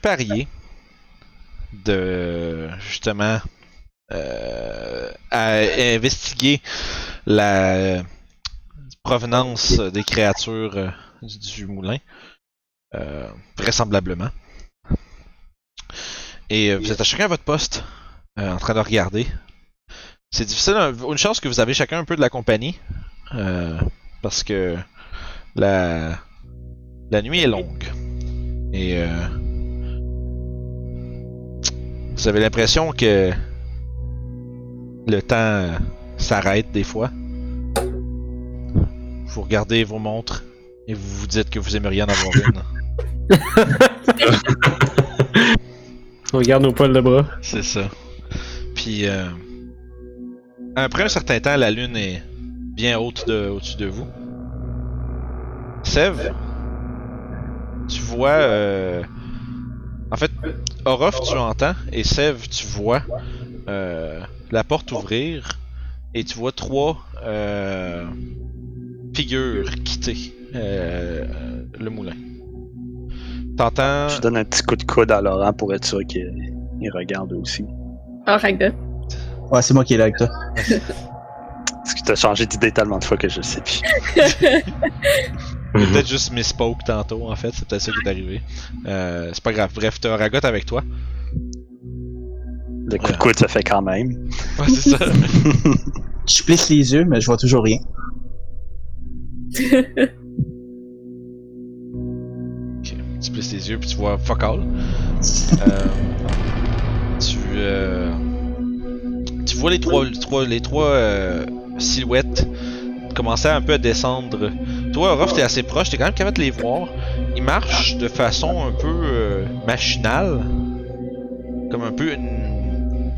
prépariez de justement euh, à investiguer la provenance des créatures euh, du, moulin, euh, vraisemblablement. Et vous êtes à chacun à votre poste, en train de regarder. C'est difficile, une chance que vous avez chacun un peu de la compagnie, parce que la, nuit est longue. Et vous avez l'impression que le temps s'arrête des fois? Vous regardez vos montres et vous vous dites que vous aimeriez en avoir une. On regarde nos poils de bras. C'est ça. Puis, euh, après un certain temps, la lune est bien haute de, au-dessus de vous. Sev, tu vois. euh, en fait, Orof, tu entends, et Sev, tu vois euh, la porte ouvrir, et tu vois trois euh, figures quitter euh, le moulin. T'entends? Je donne un petit coup de coude à Laurent pour être sûr qu'il il regarde aussi. Ah, Ragda. Ouais, c'est moi qui est là avec toi. Parce que t'as changé d'idée tellement de fois que je sais plus. J'ai peut-être juste misspoke tantôt, en fait. C'est peut-être ça qui est arrivé. Euh, c'est pas grave. Bref, t'as Ragot avec toi. Le coup de coude, ça fait quand même. Ouais, c'est ça. Je plisse les yeux, mais je vois toujours rien. Ok. Tu plisses les yeux puis tu vois fuck all. Euh, tu, euh, tu vois les trois, les trois, les trois euh, silhouettes commencer un peu à descendre. Toi, Orof, t'es assez proche, t'es quand même capable de les voir. Ils marchent de façon un peu euh, machinale. Comme un peu une.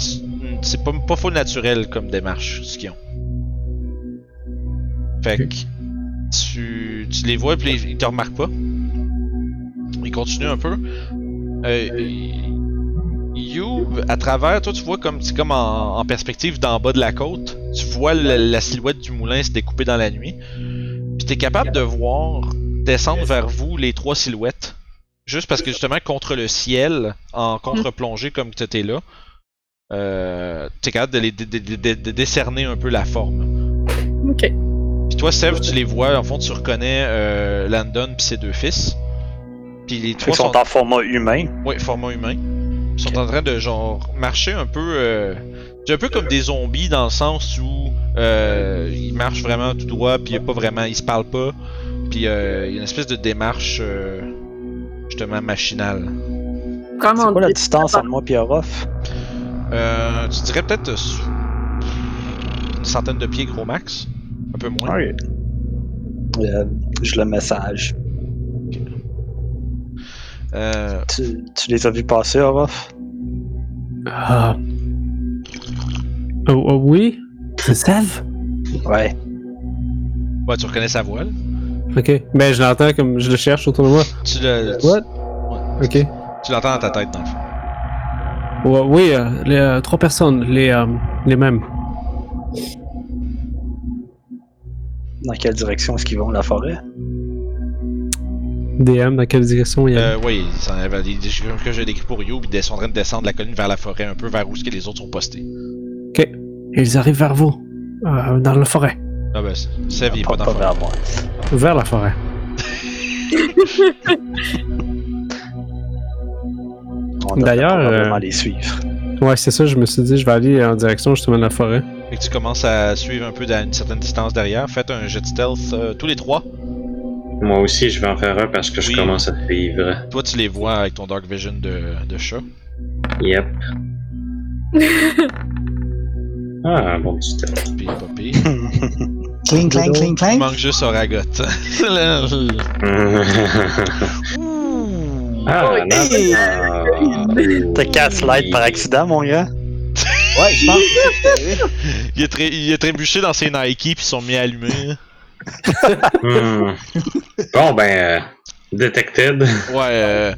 C'est pas, pas faux naturel comme démarche, ce qu'ils ont. Fait que. Tu, tu les vois, puis ils te remarquent pas. Ils continuent un peu. Euh, You, à travers, toi, tu vois comme c'est comme en, en perspective d'en bas de la côte. Tu vois la silhouette du moulin se découper dans la nuit. Puis t'es capable de voir descendre vers vous les trois silhouettes. Juste parce que justement, contre le ciel, en contre-plongée comme tu étais là, euh, t'es capable de, les, de, de- de- de décerner un peu la forme. ok. Puis toi, Sev, tu les vois, en fond, tu reconnais euh, Landon puis ses deux fils. Puis les trois qu'ils sont en format humain. Ouais, format humain. Ils sont en train de genre marcher un peu, euh, un peu comme des zombies dans le sens où euh, ils marchent vraiment tout droit, puis y a pas vraiment, ils se parlent pas, puis euh, il y a une espèce de démarche euh, justement machinale. Comment C'est quoi la distance entre moi et Orof? Euh, tu dirais peut-être euh, une centaine de pieds gros max, un peu moins. Euh, je le message. Euh, Tu, tu les as vus passer, Orof? Ah. Oh, oh, oui? C'est? Ouais. ouais, tu reconnais sa voix. là. Ok. Ben, je l'entends comme je le cherche autour de moi. Tu le, tu, What? Ok. tu l'entends dans ta tête dans le fond. Ouais, oui, euh, les euh, trois personnes, les, euh, les mêmes. Dans quelle direction est-ce qu'ils vont, la forêt? DM, dans quelle direction il y a Euh, oui, les- les- que j'ai décrit pour You, puis ils sont en train de descendre la colline vers la forêt, un peu vers où ce que les autres sont postés. Ils arrivent vers vous, euh, dans la forêt. Ah ben, Sev, il est pas dans pas la forêt. vers moi. Vers la forêt. D'ailleurs, euh, les suivre. Ouais, c'est ça, je me suis dit, je vais aller en direction justement de la forêt. Fait que tu commences à suivre un peu à une certaine distance derrière. Faites un jet de stealth euh, tous les trois. Moi aussi, je vais en faire un parce que je commence à suivre. Toi, tu les vois avec ton Dark Vision de, de chat. Yep. Ah, bon petit stealth. Puis pas pire. Cling, clang, cling, Il clang. manque juste Oragot. ah, non. T'as casse light par accident, mon gars? Ouais, je pense que c'est arrivé. il, a tré- il a trébuché dans ses Nike puis ils sont mis à allumer. Hmm. Bon, ben, euh, detected. Ouais, euh,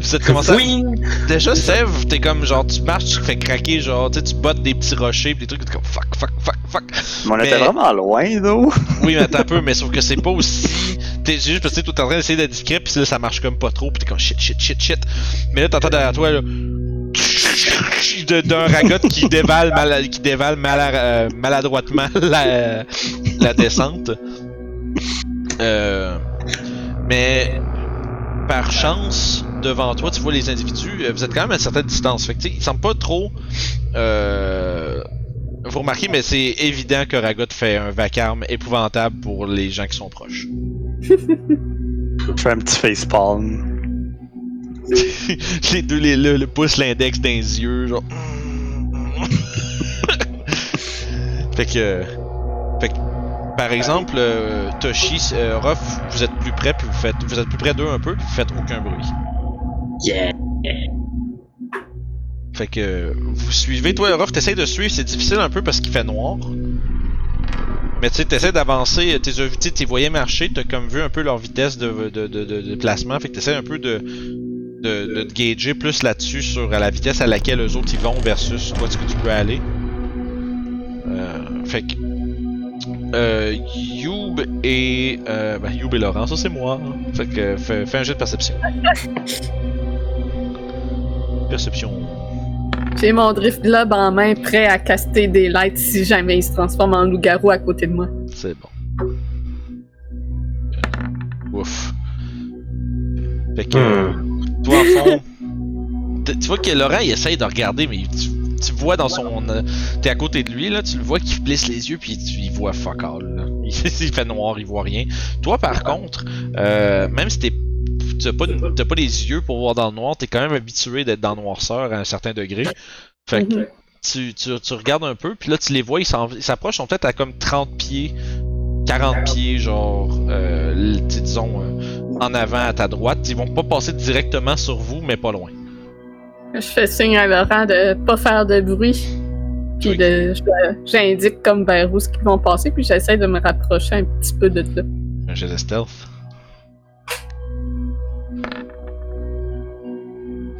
vous êtes commencé à... Oui! Déjà, Sev, t'es comme genre, tu marches, tu fais craquer, genre, tu sais, tu bottes des petits rochers pis des trucs, t'es comme fuck, fuck, fuck, fuck. Mais on Mais- était vraiment loin, nous. Oui, mais attends un peu, mais sauf que c'est pas aussi. T'es t'es juste parce que tu es en train d'essayer d'être discret, puis là, ça marche comme pas trop, puis t'es comme shit, shit, shit, shit. Mais là, t'entends derrière toi, là. D'un ragot qui dévale, mal, qui dévale euh, maladroitement la, la descente. Euh, mais par chance, devant toi, tu vois les individus, euh, vous êtes quand même à une certaine distance. Fait que, tu sais, ils semblent pas trop. Euh, vous remarquez, mais c'est évident que Ragot fait un vacarme épouvantable pour les gens qui sont proches. Je fais un petit facepalm. les deux, les, le, le pouce, l'index dans les yeux, genre. fait que. Fait que. Par exemple, euh, Toshi, euh, Ruff, vous êtes plus près, puis vous faites. Vous êtes plus près d'eux un peu, puis vous faites aucun bruit. Yeah. Fait que vous suivez. Toi, Ruff, t'essayes de suivre, c'est difficile un peu parce qu'il fait noir. Mais tu sais, t'essaies d'avancer, t'es tu t'es voyais marcher, t'as comme vu un peu leur vitesse de, de, de, de, placement, fait que t'essaies un peu de, de, de te gager plus là-dessus sur la vitesse à laquelle eux autres ils vont versus toi ce que tu peux aller. Euh, fait que euh, Youb et euh, ben, Youb et Laurent, ça c'est moi. hein. Fait que fais, fais un jet de perception. Perception. J'ai mon drift globe en main, prêt à caster des lights si jamais il se transforme en loup-garou à côté de moi. C'est bon. Ouf. Fait que, Hmm. toi, en fond, tu vois que Laurent, il essaye de regarder, mais tu, tu vois dans son. euh, T'es à côté de lui, là, tu le vois qui plisse les yeux, puis tu, il voit fuck all. Là. Il, il fait noir, il voit rien. Toi, par contre, euh, même si t'es. T'as pas, t'as pas les yeux pour voir dans le noir, t'es quand même habitué d'être dans le noirceur à un certain degré. Fait que tu, tu, tu regardes un peu, puis là tu les vois, ils s'approchent, ils sont peut-être à comme 30 pieds, 40 pieds, genre, euh, disons, euh, en avant à ta droite. Ils vont pas passer directement sur vous, mais pas loin. Je fais signe à Laurent de pas faire de bruit. Puis j'indique comme vers où ce qu'ils vont passer, puis j'essaie de me rapprocher un petit peu de là. Un jet de stealth.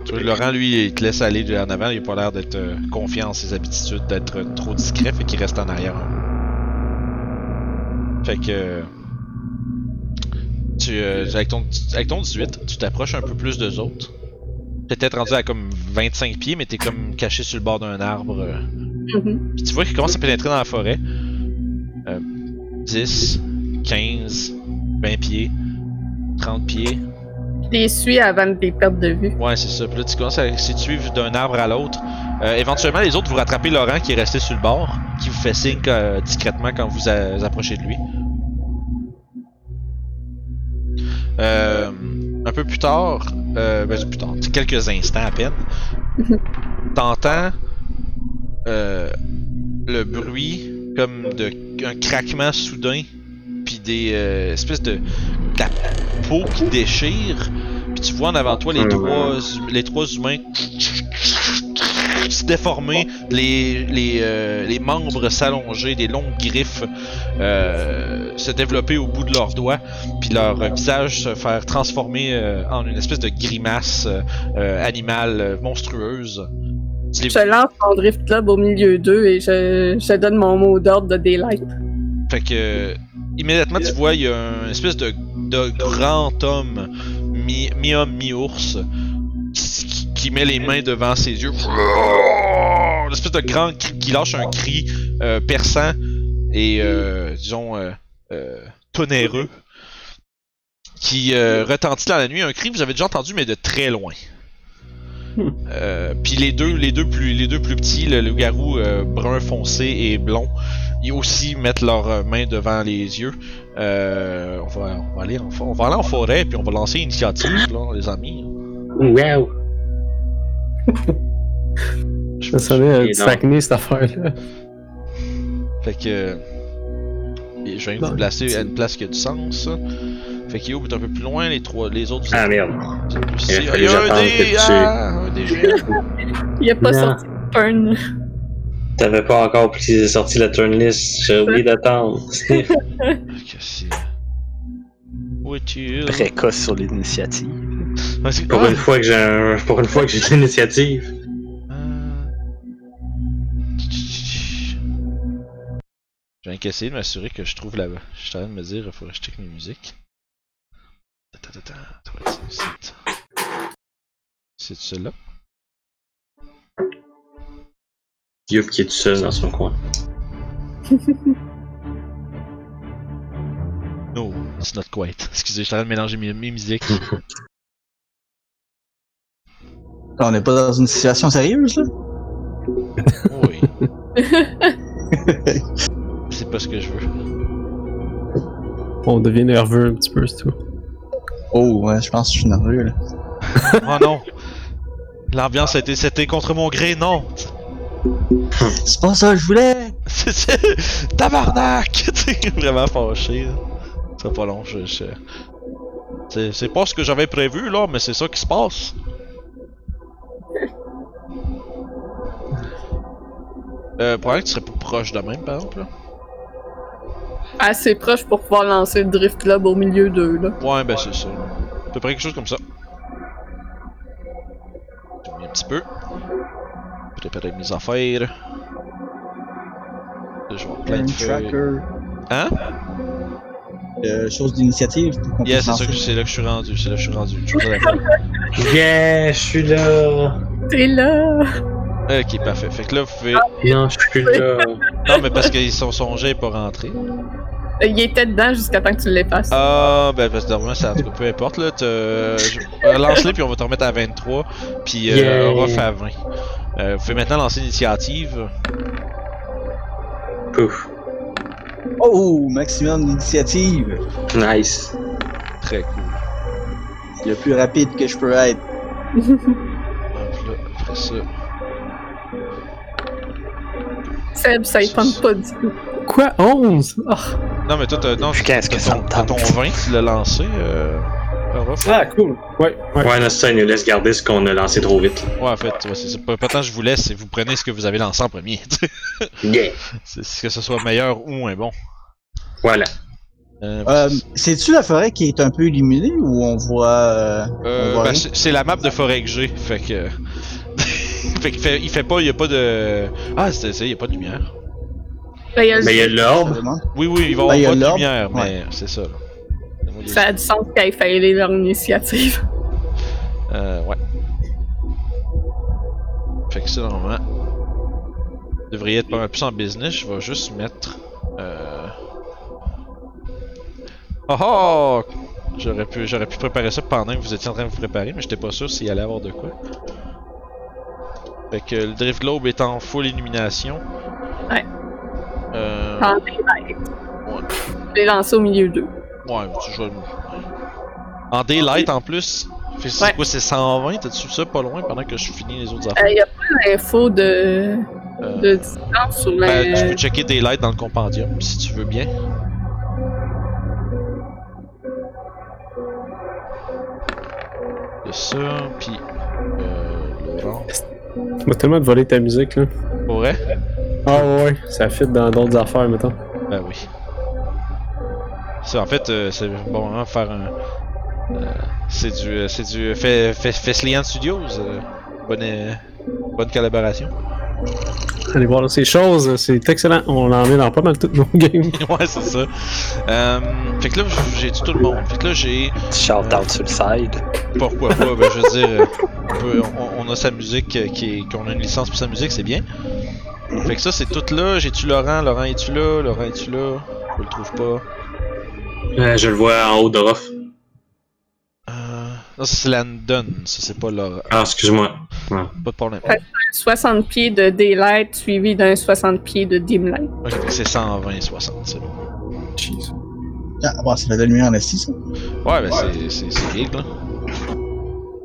Tu vois, Laurent, lui, il te laisse aller de- en avant, il a pas l'air d'être euh, confiant en ses habitudes, d'être euh, trop discret, fait qu'il reste en arrière. Fait que. euh, Tu, euh, avec, ton, avec ton 18, tu t'approches un peu plus d'eux autres. Peut-être rendu à comme 25 pieds, mais t'es comme caché sur le bord d'un arbre. Mhm. Puis tu vois qu'il commence à pénétrer dans la forêt. Euh, 10, 15, 20 pieds, 30 pieds. Les suis avant de les perdre de vue. Ouais, c'est ça. Puis là, tu commences à de suivre d'un arbre à l'autre. Euh, éventuellement, les autres, vous rattrapez Laurent qui est resté sur le bord, qui vous fait signe euh, discrètement quand vous a- vous approchez de lui. Euh, un peu plus tard, euh, ben, plus tard, quelques instants à peine, t'entends euh, le bruit comme de un craquement soudain, puis des euh, espèces de, la peau qui déchire, puis tu vois en avant toi les trois les trois humains se déformer, les les, euh, les membres s'allonger, des longues griffes euh, se développer au bout de leurs doigts, puis leur visage se faire transformer euh, en une espèce de grimace animale monstrueuse. Je lance mon drift globe au milieu d'eux et je, je donne mon mot d'ordre de daylight. Fait que immédiatement tu vois il y a un espèce de, de grand homme mi- mi-homme mi-ours qui, qui- qui met les mains devant ses yeux. Une espèce de grand cri qui lâche un cri euh, perçant et euh, disons euh, tonnerreux qui retentit dans la nuit. Un cri que vous avez déjà entendu mais de très loin. Euh, Puis les deux, les deux plus, les deux plus petits, le loup-garou euh, brun foncé et blond, ils aussi mettent leurs mains devant les yeux. Euh, on, va, on, va aller en, on va aller en forêt puis on va lancer une initiative, là, les amis. Wow. Un Et petit non. acné cette affaire-là. Fait que. et je viens de vous Bon, placer à une place qui a du sens. Fait qu'il est un peu plus loin, les trois, les autres. Ah merde. Il y a un j'attende dé! que tu- Ah, un dé. Il a pas Non. sorti de burn. T'avais pas encore sorti la turn list. J'ai oublié d'attendre. Que c'est. Précoce sur l'initiative. Ah, Pour ah! une fois que j'ai un... pour une fois que j'ai l'initiative. Euh, Je viens qu'essayer de m'assurer que je trouve la. Je suis en train de me dire, il faudrait que je check mes musiques. C'est- C'est celui-là? Yup qui est tout seul dans son coin. No, it's not quite. Excusez, je suis en train de mélanger mes, mes musiques. On n'est pas dans une situation sérieuse, là? Oui. c'est pas ce que je veux. On devient nerveux un petit peu, c'est tout. Oh, ouais, je pense que je suis nerveux, là. Oh non! L'ambiance a été setée contre mon gré, non! C'est pas ça que je voulais! C'est c'est- Tabarnak! T'es vraiment fâché. là. Sera pas long, je. je- C'est, c'est pas ce que j'avais prévu là, mais c'est ça qui se passe. Euh, probablement que tu serais plus proche de même, par exemple. Là. Assez proche pour pouvoir lancer le Drift Club au milieu d'eux, là. Ouais, ben c'est ça. À peu près quelque chose comme ça. J'ai mis un petit peu. Préparer mes affaires. Je vais avoir plein de feuilles. Hein? Euh, chose d'initiative pour qu'on Yeah, puisse c'est ça que lancer. c'est là que je suis rendu. C'est là que je suis rendu. Je suis. Yeah, je suis là. T'es là! Ok, parfait. Fait que là, vous pouvez. Non, je suis là. Non, mais parce que son, son jet est pas rentré. Euh, Il était dedans jusqu'à temps que tu l'effaces. Ah, ben, parce que normalement, ça, en tout cas, peu importe, là. te- je- euh, Lance-les, puis on va te remettre à 23. Puis, euh. Orof à 20. Euh, vous pouvez maintenant lancer l'initiative. Pouf. Oh, maximum d'initiative! Nice. Très cool. Le plus rapide que je peux être. Hop là, après ça. Seb, ça y tente pas du tout. Quoi 11 Ah, Non, mais toi, t'as, non, Puis qu'est-ce que t'as ça ton, me t'as tente? ton 20, tu l'as lancé, euh. Orof. Ah, cool. Ouais, ouais. Ouais, là, ça, il nous laisse garder ce qu'on a lancé trop vite. Ouais, en fait, ouais, c'est ça. Pas, pas tant que je vous laisse, c'est vous prenez ce que vous avez lancé en premier. Yeah. c'est que ce soit meilleur ou moins bon. Voilà. Euh, Euh, C'est-tu la forêt qui est un peu illuminée ou on voit. Euh, Euh, voit ben, c'est la map de forêt que j'ai, fait que. fait qu'il fait, il fait pas, il y a pas de. Ah, c'est ça, il y a pas de lumière. Ben, il y a Mais il y a l'orbe. Oui, oui, il va y Ben, il y a avoir pas de lumière, mais ouais. c'est ça. Là. Ça a du sens aient failli leur initiative. Euh, ouais. Fait que ça, normalement. vous devriez être pas mal plus en business. Je vais juste mettre. Euh... Oh oh! J'aurais pu, j'aurais pu préparer ça pendant que vous étiez en train de vous préparer, mais j'étais pas sûr s'il allait avoir de quoi. Fait que le Drift Globe est en full illumination. Ouais. Euh... En daylight. Ouais. Je l'ai lancé au milieu d'eux. Ouais, tu joues En daylight en plus. C'est Ouais. quoi, c'est 120? T'as-tu ça pas loin pendant que je finis les autres Euh, affaires? Il n'y a pas d'info de... Euh, de distance sur ben, tu le... peux checker daylight dans le compendium si tu veux bien. Il y a ça, pis. Euh. Tu m'as tellement de voler ta musique, là. Pour vrai? Ah ouais, ça fit dans d'autres affaires, mettons. Ben oui. Ça, en fait, euh, c'est bon de faire un. euh, c'est du. euh, C'est du. Fe- Fe- Feslian Studios. euh, bonne, euh, bonne collaboration. Allez voir ces choses, c'est excellent. On en met dans pas mal toutes nos games. ouais, c'est ça. Euh, fait que là, j'ai tout le monde. Fait que là, j'ai. Shout out sur le side. Pourquoi pas, ben, je veux dire, on, peut- on- on a sa musique qui est, qu'on a une licence pour sa musique, c'est bien. Fait que ça, c'est tout là. J'ai-tu Laurent? Laurent, es-tu là? Laurent, es-tu là? Je le trouve pas. Euh, je le vois en haut d'Orof. Euh... Non, ça, c'est Landon. Ça, c'est pas Laurent. Ah, excuse-moi. Pas de problème. 60 pieds de daylight suivi d'un 60 pieds de dim light. Ok, c'est 120, 60, c'est bon. Jeez. Ah, bon, ça fait de la lumière en esti, ça. Ouais, ben c'est, c'est, c'est big, là.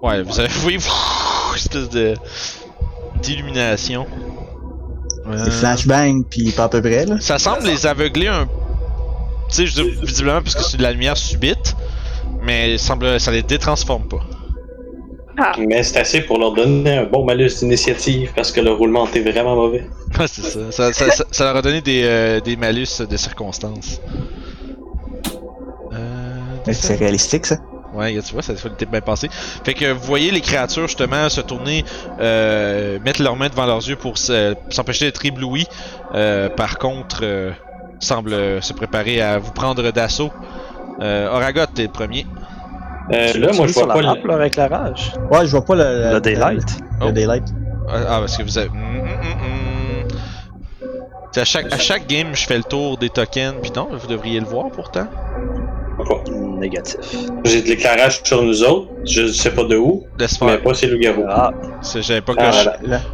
Ouais, vous avez vu, espèce de. d'illumination. Euh, flashbang, puis pas à peu près, là. Ça semble les aveugler un. Tu sais, visiblement parce que c'est de la lumière subite, mais il semble, ça les détransforme pas. Mais c'est assez pour leur donner un bon malus d'initiative parce que le roulement était vraiment mauvais. Ouais, c'est ça. Ça, ça, ça- ça leur a donné des, euh, des malus de circonstances. Euh. C'est réalistique, ça. Ouais, tu vois, ça fait bien passé. Fait que vous voyez les créatures justement se tourner, euh, mettre leurs mains devant leurs yeux pour se- s'empêcher d'être éblouis. Euh, par contre, euh, semblent se préparer à vous prendre d'assaut. Euh, Oragot, t'es le premier. Euh, là, moi, je vois la pas le. leur éclairage. Ouais, je vois pas le. Le daylight. Le Oh. daylight. Ah, ah, parce que vous avez. Mm, mm, mm. C'est À chaque, à chaque game, je fais le tour des tokens, puis non, vous devriez le voir pourtant. Négatif. J'ai de l'éclairage sur nous autres. Je sais pas de où, mais pas. Ah, C'est- J'avais pas, Ah,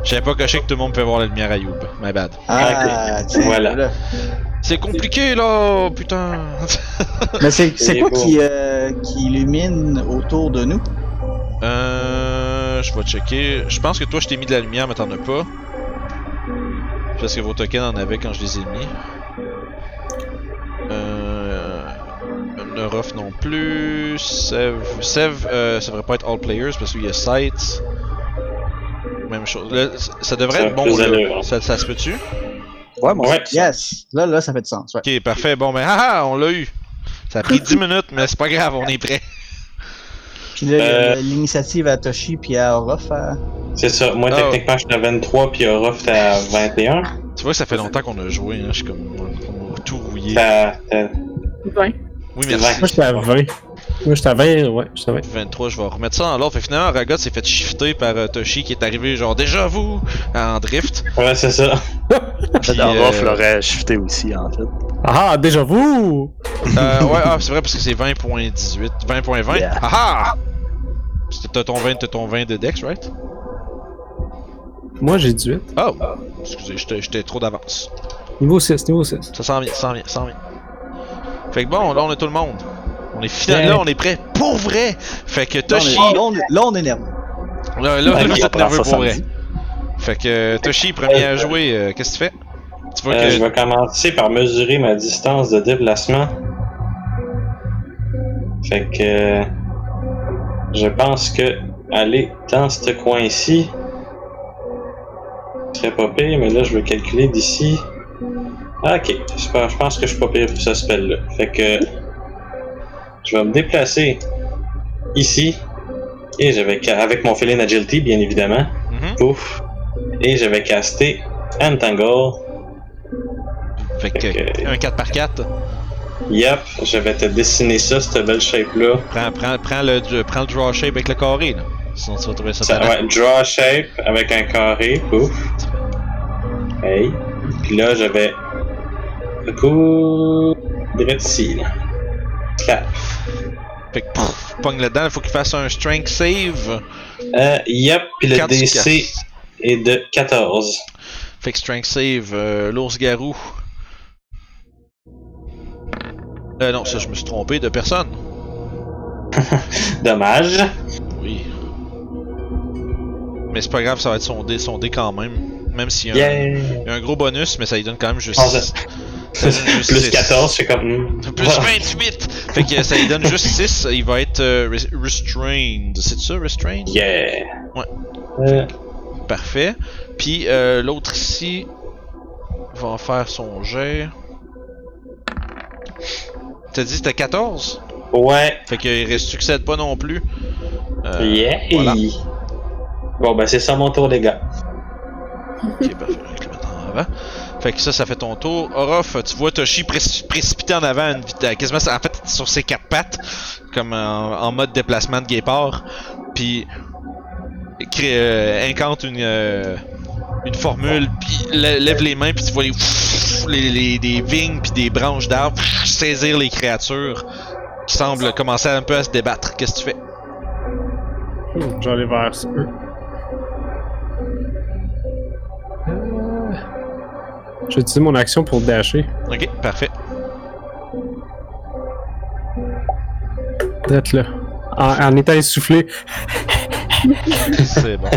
j'avais pas coché que tout le monde peut voir la lumière à Youb. My bad. Ah, tiens, Voilà. C'est compliqué là, putain. Mais c'est quoi qui, euh, qui illumine autour de nous? Euh, je vais checker. Je pense que toi, je t'ai mis de la lumière, mais t'en as pas. Parce que vos tokens en avaient quand je les ai mis. Euh. Neurof non plus. Sev. Sev, euh, ça devrait pas être all players parce qu'il y a sites. Même chose. Ça devrait être bon là. Ça, ça se peut-tu? Ouais, moi Ouais. Yes! Là, là, ça fait du sens. Ouais. Ok, parfait. Bon, ben, haha, on l'a eu. Ça a pris 10 minutes, mais c'est pas grave, on est prêt. Puis là, Euh. l'initiative à Toshi puis à Orof. à- C'est ça. Moi, Ah. techniquement, je suis à 23, puis Orof, t'es à 21. Tu vois, ça fait longtemps qu'on a joué, hein. Je suis comme. On a tout rouillé. T'as. t'as- 20. Oui, merci. Moi, j'étais à 20. Moi, j'étais à 20, ouais, j'étais à 20. 23, je vais remettre ça dans l'ordre. Fait que finalement, Ragot s'est fait shifter par euh, Toshi qui est arrivé genre déjà vous en drift. Ouais, c'est ça. En Puis, Orof euh, l'aurait shifté aussi, en fait. Ah, déjà vous! Euh, ouais, ah, c'est vrai parce que c'est 20.18. 20.20. Yeah. Ah ah! C'était- T'as ton 20, t'as ton 20 de Dex, right? Moi, j'ai 18. Oh! Excusez, j'étais j'étais trop d'avance. Niveau 6, niveau 6. Ça s'en vient, ça s'en vient, ça s'en vient. Fait que bon, là on a tout le monde. On est final, Yeah. là on est prêt pour vrai! Fait que Là, Toshi, est- là, on est- là, on est nerveux. là, là, Ouais, êtes prend nerveux pour vrai. Fait que Toshi, premier à jouer, euh, qu'est-ce que tu fais? Tu vois Euh, que. je vais commencer par mesurer ma distance de déplacement. Fait que. Je pense que aller dans ce coin-ci serait pas pire, mais là je veux calculer d'ici. Ah, ok, super, je pense que je suis pas pire pour ce spell-là. Fait que. Je vais me déplacer ici. Et je vais. Avec mon feeling agility, bien évidemment. Mhm. Pouf. Et je vais caster Entangle. Fait que Fait que- un 4x4. Yep, je vais te dessiner ça, cette belle shape-là. Prends, prends, prends, le, prends le draw shape avec le carré là. Sinon tu vas trouver ça, Ça, ouais, draw shape avec un carré, pouf. Hey. Puis là, je vais. Le coup. Direct ici, là. Fait que pff, pogne là-dedans, il faut qu'il fasse un strength save. Euh, yep, puis le DC est de 14. Fait que strength save, euh, l'ours garou. Euh, non, ça je me suis trompé de personne. Dommage. Oui. Mais c'est pas grave, ça va être son dé, son dé quand même. Même s'il y Yeah. y a un gros bonus, mais ça lui donne quand même juste. Juste Plus six. 14, c'est comme. hmm. Plus 28! Fait que ça lui donne juste 6, il va être euh, res- restrained. C'est ça, restrained? Yeah. Ouais. Euh, Parfait. Puis euh, l'autre ici va en faire son jet. T'as dit que c'était 14? ouais. Fait qu'il reste succède pas non plus? Euh, yeah. voilà. Bon, ben c'est ça mon tour, les gars. Ok, parfait. Je vais le mettre en avant. Fait que ça, ça fait ton tour. Orof, tu vois Toshi préc- précipiter en avant une vitesse. Quasiment, en fait, sur ses quatre pattes. Comme en, mode déplacement de guépard. Puis. crée- euh, incante une. euh, une formule, puis lè- lève les mains, puis tu vois les, les, les- des vignes, puis des branches d'arbres saisir les créatures qui semblent commencer un peu à se débattre. Qu'est-ce que tu fais? Hmm, J'allais vers eux. Je vais utiliser mon action pour dasher. Ok, parfait. D'être là. En, en étant essoufflé. C'est bon.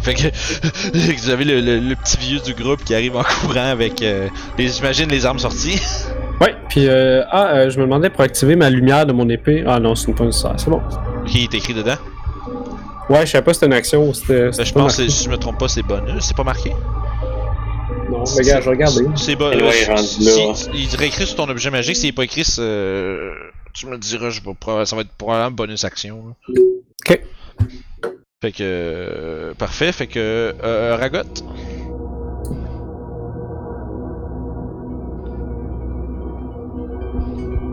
Fait que vous avez le, le- le petit vieux du groupe qui arrive en courant avec, euh, les, j'imagine, les armes sorties. Ouais, puis euh, ah, euh, je me demandais pour activer ma lumière de mon épée. Ah non, c'est pas nécessaire, c'est bon. qui est écrit dedans. Ouais, je savais pas si c'était une action ou c'était. Ben, c'était je pense, si je me trompe pas, c'est bonus. C'est pas marqué. Non, mais gars, je vais regarder. C'est bon. Ouais, il est rendu là. si, il serait écrit sur ton objet magique. S'il est pas écrit, euh, tu me le diras. Je vais, proba- ça va être probablement bonus action. là. Ok. Fait que. euh, parfait. Fait que. Euh, Ragot.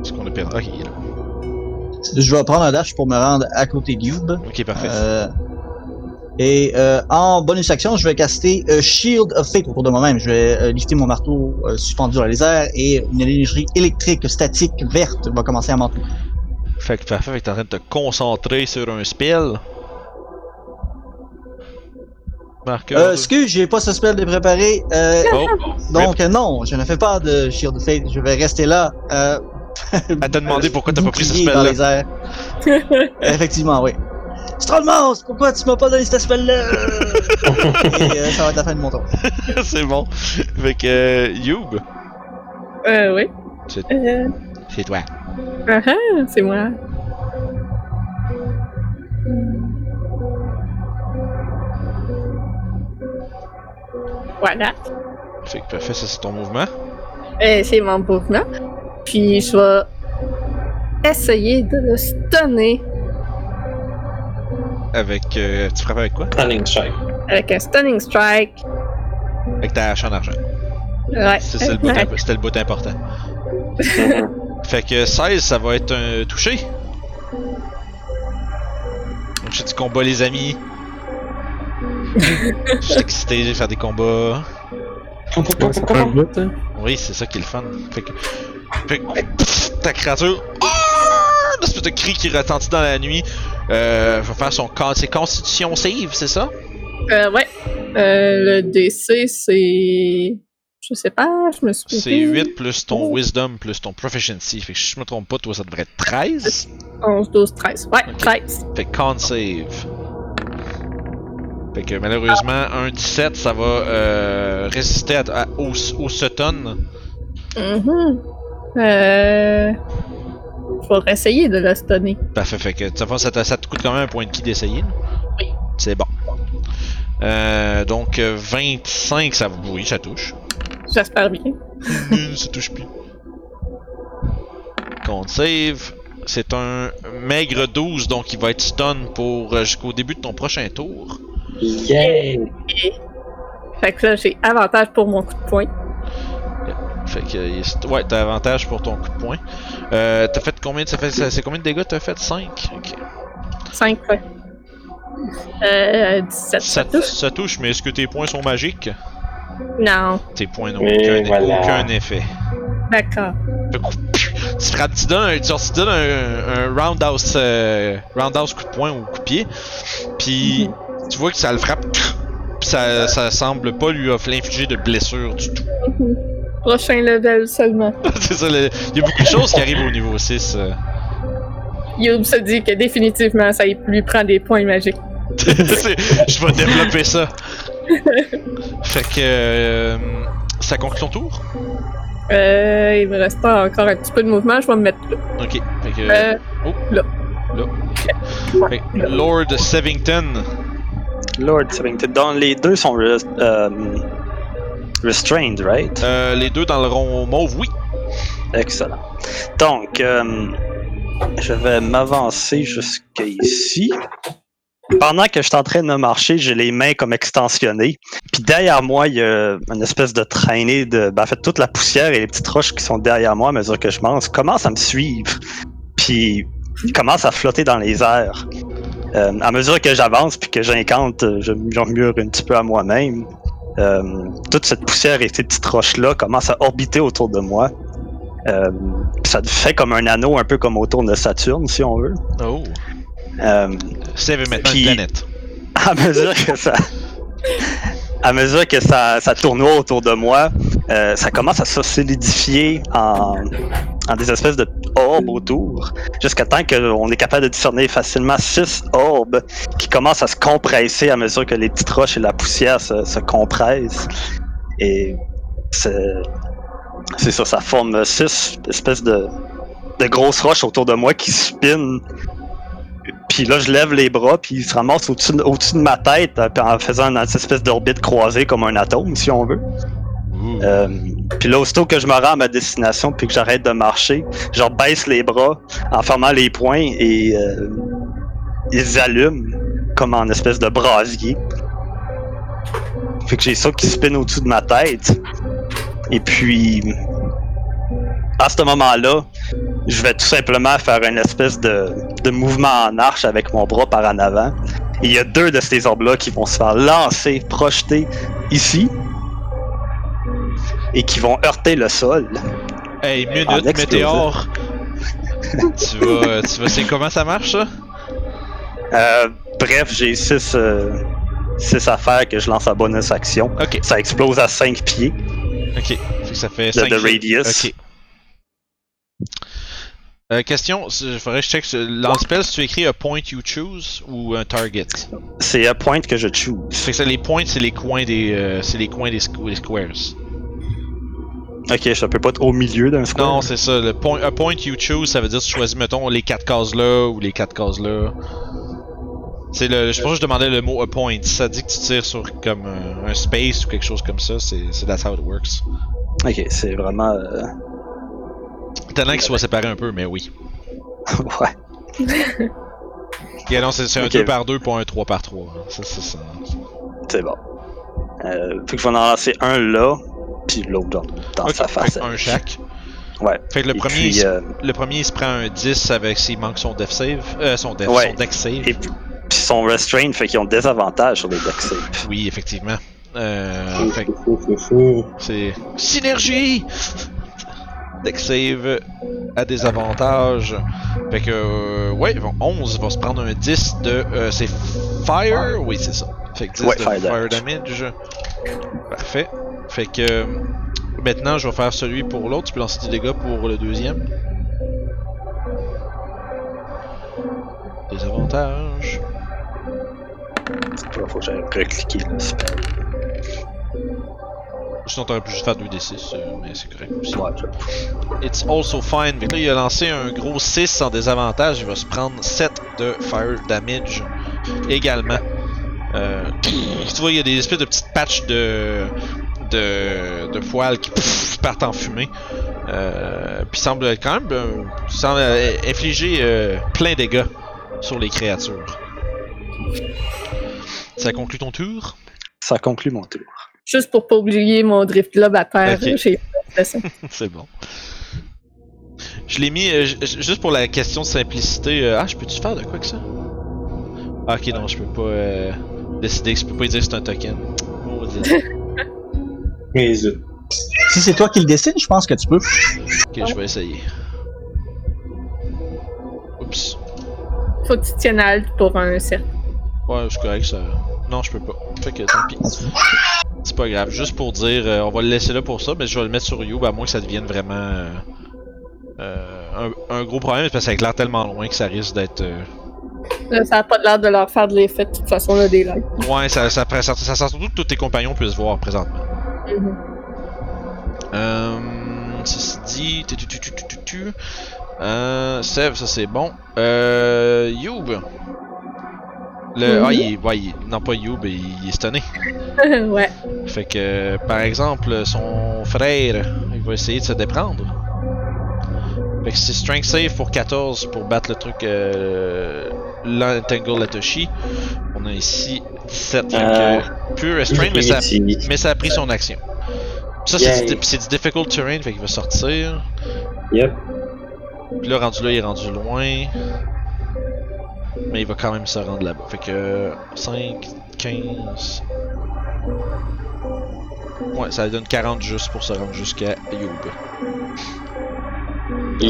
Est-ce qu'on a perdu. Ok, il est là. Je vais prendre un dash pour me rendre à côté de Youb. Ok, parfait. Euh, et euh, en bonus action, je vais caster euh, Shield of Fate autour de moi-même. Je vais euh, lifter mon marteau euh, suspendu dans les airs et une énergie électrique statique verte va commencer à m'entourer. Fait que parfait, fait que t'es en train de te concentrer sur un spell. Marqueur. Euh, excuse, j'ai pas ce spell de préparer. Euh, Oh, donc euh, non, je ne fais pas de Shield of Fate. Je vais rester là. Euh, elle t'a demandé pourquoi t'as pas pris ce spell-là. les airs. Effectivement, oui. Trollmouse, pourquoi tu m'as pas donné ce spell-là? Et euh, ça va être la fin de mon tour. c'est bon. Fait que, euh, Youb, Euh, oui. C'est- Euh, c'est toi. ah ah, c'est moi. Voilà. Fait que parfait, ça c'est ton mouvement. Euh, c'est mon mouvement. Puis je vais essayer de le stunner Avec. euh, tu frappes avec quoi? Stunning strike. avec un stunning strike. Avec ta hache en argent. Ouais. C'est ça le le bout important. Fait que 16, ça va être un touché. Donc j'ai du combat, les amis. Je suis excité de faire des combats. Hein. Oui, c'est ça qui est le fun. Fait que. Fait que. pff, ta créature. Ah! Une espèce de cri qui retentit dans la nuit. Euh. Va faire son. C'est Constitution Save, c'est ça? Euh, ouais. Euh, le DC, c'est. Je sais pas, je me suis. C'est 8 plus ton Wisdom plus ton Proficiency. Fait que si je me trompe pas, toi ça devrait être 13. 11, 12, 13. Ouais, Ok. 13. Fait que Con Save. Fait que malheureusement, un 17, ça va euh, résister à, à- au, au Sutton. Mhm. Euh. Faut essayer de le stunner. Parfait, fait que de toute façon, ça, te- ça te coûte quand même un point de ki d'essayer. Oui. C'est bon. Euh, donc euh, 25, ça oui, ça touche. J'espère bien. Ça touche plus. Compte save. C'est un maigre 12, donc il va être stun pour euh, jusqu'au début de ton prochain tour. Yeah! Fait que là, j'ai avantage pour mon coup de poing. Fait que ouais, t'as avantage pour ton coup de poing. Euh, t'as fait combien de ça fait c'est combien de dégâts t'as fait? 5 OK. 5, ouais. Euh, 17, ça, Ça, touche. ça touche, mais est-ce que tes points sont magiques? Non. Tes points n'ont aucun, voilà. aucun effet. D'accord. Tu frappes, tu donnes un, tu donnes un, un roundhouse, euh, roundhouse coup de poing ou coup de pied, puis tu vois que ça le frappe, puis ça, ça semble pas lui infliger de blessure du tout. Mhm. Prochain level seulement. C'est ça, le- il y a beaucoup de choses qui arrivent au niveau 6. euh. Youb se dit que définitivement, ça lui prend des points magiques. Je vais développer ça. fait que euh, ça conclut ton tour? Euh, il me reste pas encore un petit peu de mouvement, je vais me mettre là. Ok. Fait que Euh, oh. là. Là. Fait que. Lord Sevington. Lord Sevington. Donc, les deux sont euh, restrained, right? Euh, les deux dans le rond mauve, oui. Excellent. Donc, euh, je vais m'avancer jusqu'à ici. Pendant que je suis en train de marcher, j'ai les mains comme extensionnées. Puis derrière moi, il y a une espèce de traînée de. Ben, en fait, toute la poussière et les petites roches qui sont derrière moi à mesure que je mange commencent à me suivre. Puis ils commencent à flotter dans les airs. Euh, à mesure que j'avance puis que j'incante, je murmure un petit peu à moi-même. Euh, toute cette poussière et ces petites roches-là commencent à orbiter autour de moi. Euh, ça fait comme un anneau, un peu comme autour de Saturne, si on veut. Oh. Euh, maintenant Puis- une planète. à mesure que ça. À mesure que ça, ça tournoie autour de moi, euh, ça commence à se solidifier en, en des espèces de orbes autour, jusqu'à temps qu'on est capable de discerner facilement six orbes qui commencent à se compresser à mesure que les petites roches et la poussière se, se compressent. Et c'est ça, ça forme six espèces de, grosses roches autour de moi qui spinent puis là, je lève les bras, puis il se ramasse au-dessus de, ma tête, euh, en faisant une espèce d'orbite croisée comme un atome, si on veut. Ouh. Euh, puis là, aussitôt que je me rends à ma destination, puis que j'arrête de marcher, je baisse les bras en fermant les poings et euh, ils allument comme en espèce de brasier. Fait que j'ai ça qui spinne au-dessus de ma tête. Et puis, à ce moment-là, je vais tout simplement faire une espèce de, de mouvement en arche avec mon bras par en avant. Et il y a deux de ces orbes-là qui vont se faire lancer, projeter ici. Et qui vont heurter le sol. Hey, minute, météore! tu vas. Tu vas. C'est comment ça marche ça? Euh, bref, j'ai six, euh, six affaires que je lance à bonus action. Ok, Ça explose à 5 pieds ok. Ça fait de, 5 de radius. Ok. Euh, question, il faudrait que je check. sur- Dans le spell, si tu écris un point you choose ou un target? C'est un point que je choose. Fait que ça, les points, c'est les coins des, euh, c'est les coins des, squ- des squares. Ok, je peux pas être au milieu d'un square. Non, c'est ça. Le point, un point you choose, ça veut dire que tu choisis, mettons, les quatre cases là ou les quatre cases là. C'est le, je pense que je demandais le mot a point. Ça dit que tu tires sur comme euh, un space ou quelque chose comme ça, c'est, c'est that's how it works. Ok, c'est vraiment. euh, Tellement qu'il soit séparé un peu, mais oui. ouais. Et non, c'est, c'est un Ok. 2 par 2 pas un 3 par 3. Ça, c'est ça. C'est bon. Euh, fait que je vais en lancer un là, puis l'autre dans, dans Ok, sa face. fait un chaque. Ouais. Fait que le Et premier, puis, il, se- euh, le premier il se prend un 10 avec s'il manque son death save. Euh, son death, Ouais. son deck save. et puis sont restrained, fait qu'ils ont des avantages sur les deck saves. Oui, effectivement. Euh, Fou, fait que fou, fou, fou. c'est synergie. Deck save à des avantages. Fait que euh, ouais, ils vont- 11 va se prendre un 10 de euh, c'est fire, oui, c'est ça. Fait que 10 Ouais, de fire fire, damage. damage. Parfait. Fait que maintenant, je vais faire celui pour l'autre, tu peux lancer des dégâts pour le deuxième. Des avantages. Il faut que j'aille recliquer le spell. Sinon, t'aurais pu juste faire 2d6, euh, mais c'est correct aussi. It's also fine. Que là, il a lancé un gros 6 en désavantage. Il va se prendre 7 de fire damage également. Euh, tu vois, il y a des espèces de petites patchs de, de, de poils qui pff, partent en fumée. Euh, puis semble quand même euh, semble euh, infliger euh, plein de dégâts sur les créatures. Ça conclut ton tour? Ça conclut mon tour. Juste pour pas oublier mon drift globe à terre. C'est bon. Je l'ai mis euh, ju- ju- juste pour la question de simplicité. euh, ah, je peux-tu faire de quoi que ça? Ah, ok, non, je peux pas euh, décider que je peux pas dire que c'est un token. Maudit. Mais zut. Si c'est toi qui le décide, je pense que tu peux. ok, je vais essayer. Oups. Faut que tu tiennes alt pour un cercle. Ouais, je suis correct, ça. Non, je peux pas. Fait que tant pis. C'est pas grave. Juste pour dire, euh, on va le laisser là pour ça, mais je vais le mettre sur You, à moins que ça devienne vraiment euh, euh, un, un gros problème, parce que ça éclaire tellement loin que ça risque d'être. euh, Là, ça a pas l'air de leur faire de l'effet de toute façon, là, des lights. Ouais, ça, ça, ça, ça, ça sert surtout que tous tes compagnons puissent voir présentement. Euh, ceci dit, tu, tu, tu, tu, tu, tu, tu. Euh, Sev, ça c'est bon. Euh, Youb. Le, ah, il ouais, il non pas Youb, il, il est stunné. ouais. Fait que, par exemple, son frère, il va essayer de se déprendre. Fait que c'est Strength Save pour 14 pour battre le truc, euh, l'Entangle Latoshi. On a ici 17. Fait Euh, que, plus restrained, mais ça, Infinity. mais ça a pris son action. Ça, c'est du, difficult terrain, fait qu'il va sortir. Yep. Puis là, rendu là, il est rendu loin. Mais il va quand même se rendre là-bas. Fait que 5, 15. Ouais, ça donne 40 juste pour se rendre jusqu'à. Mm.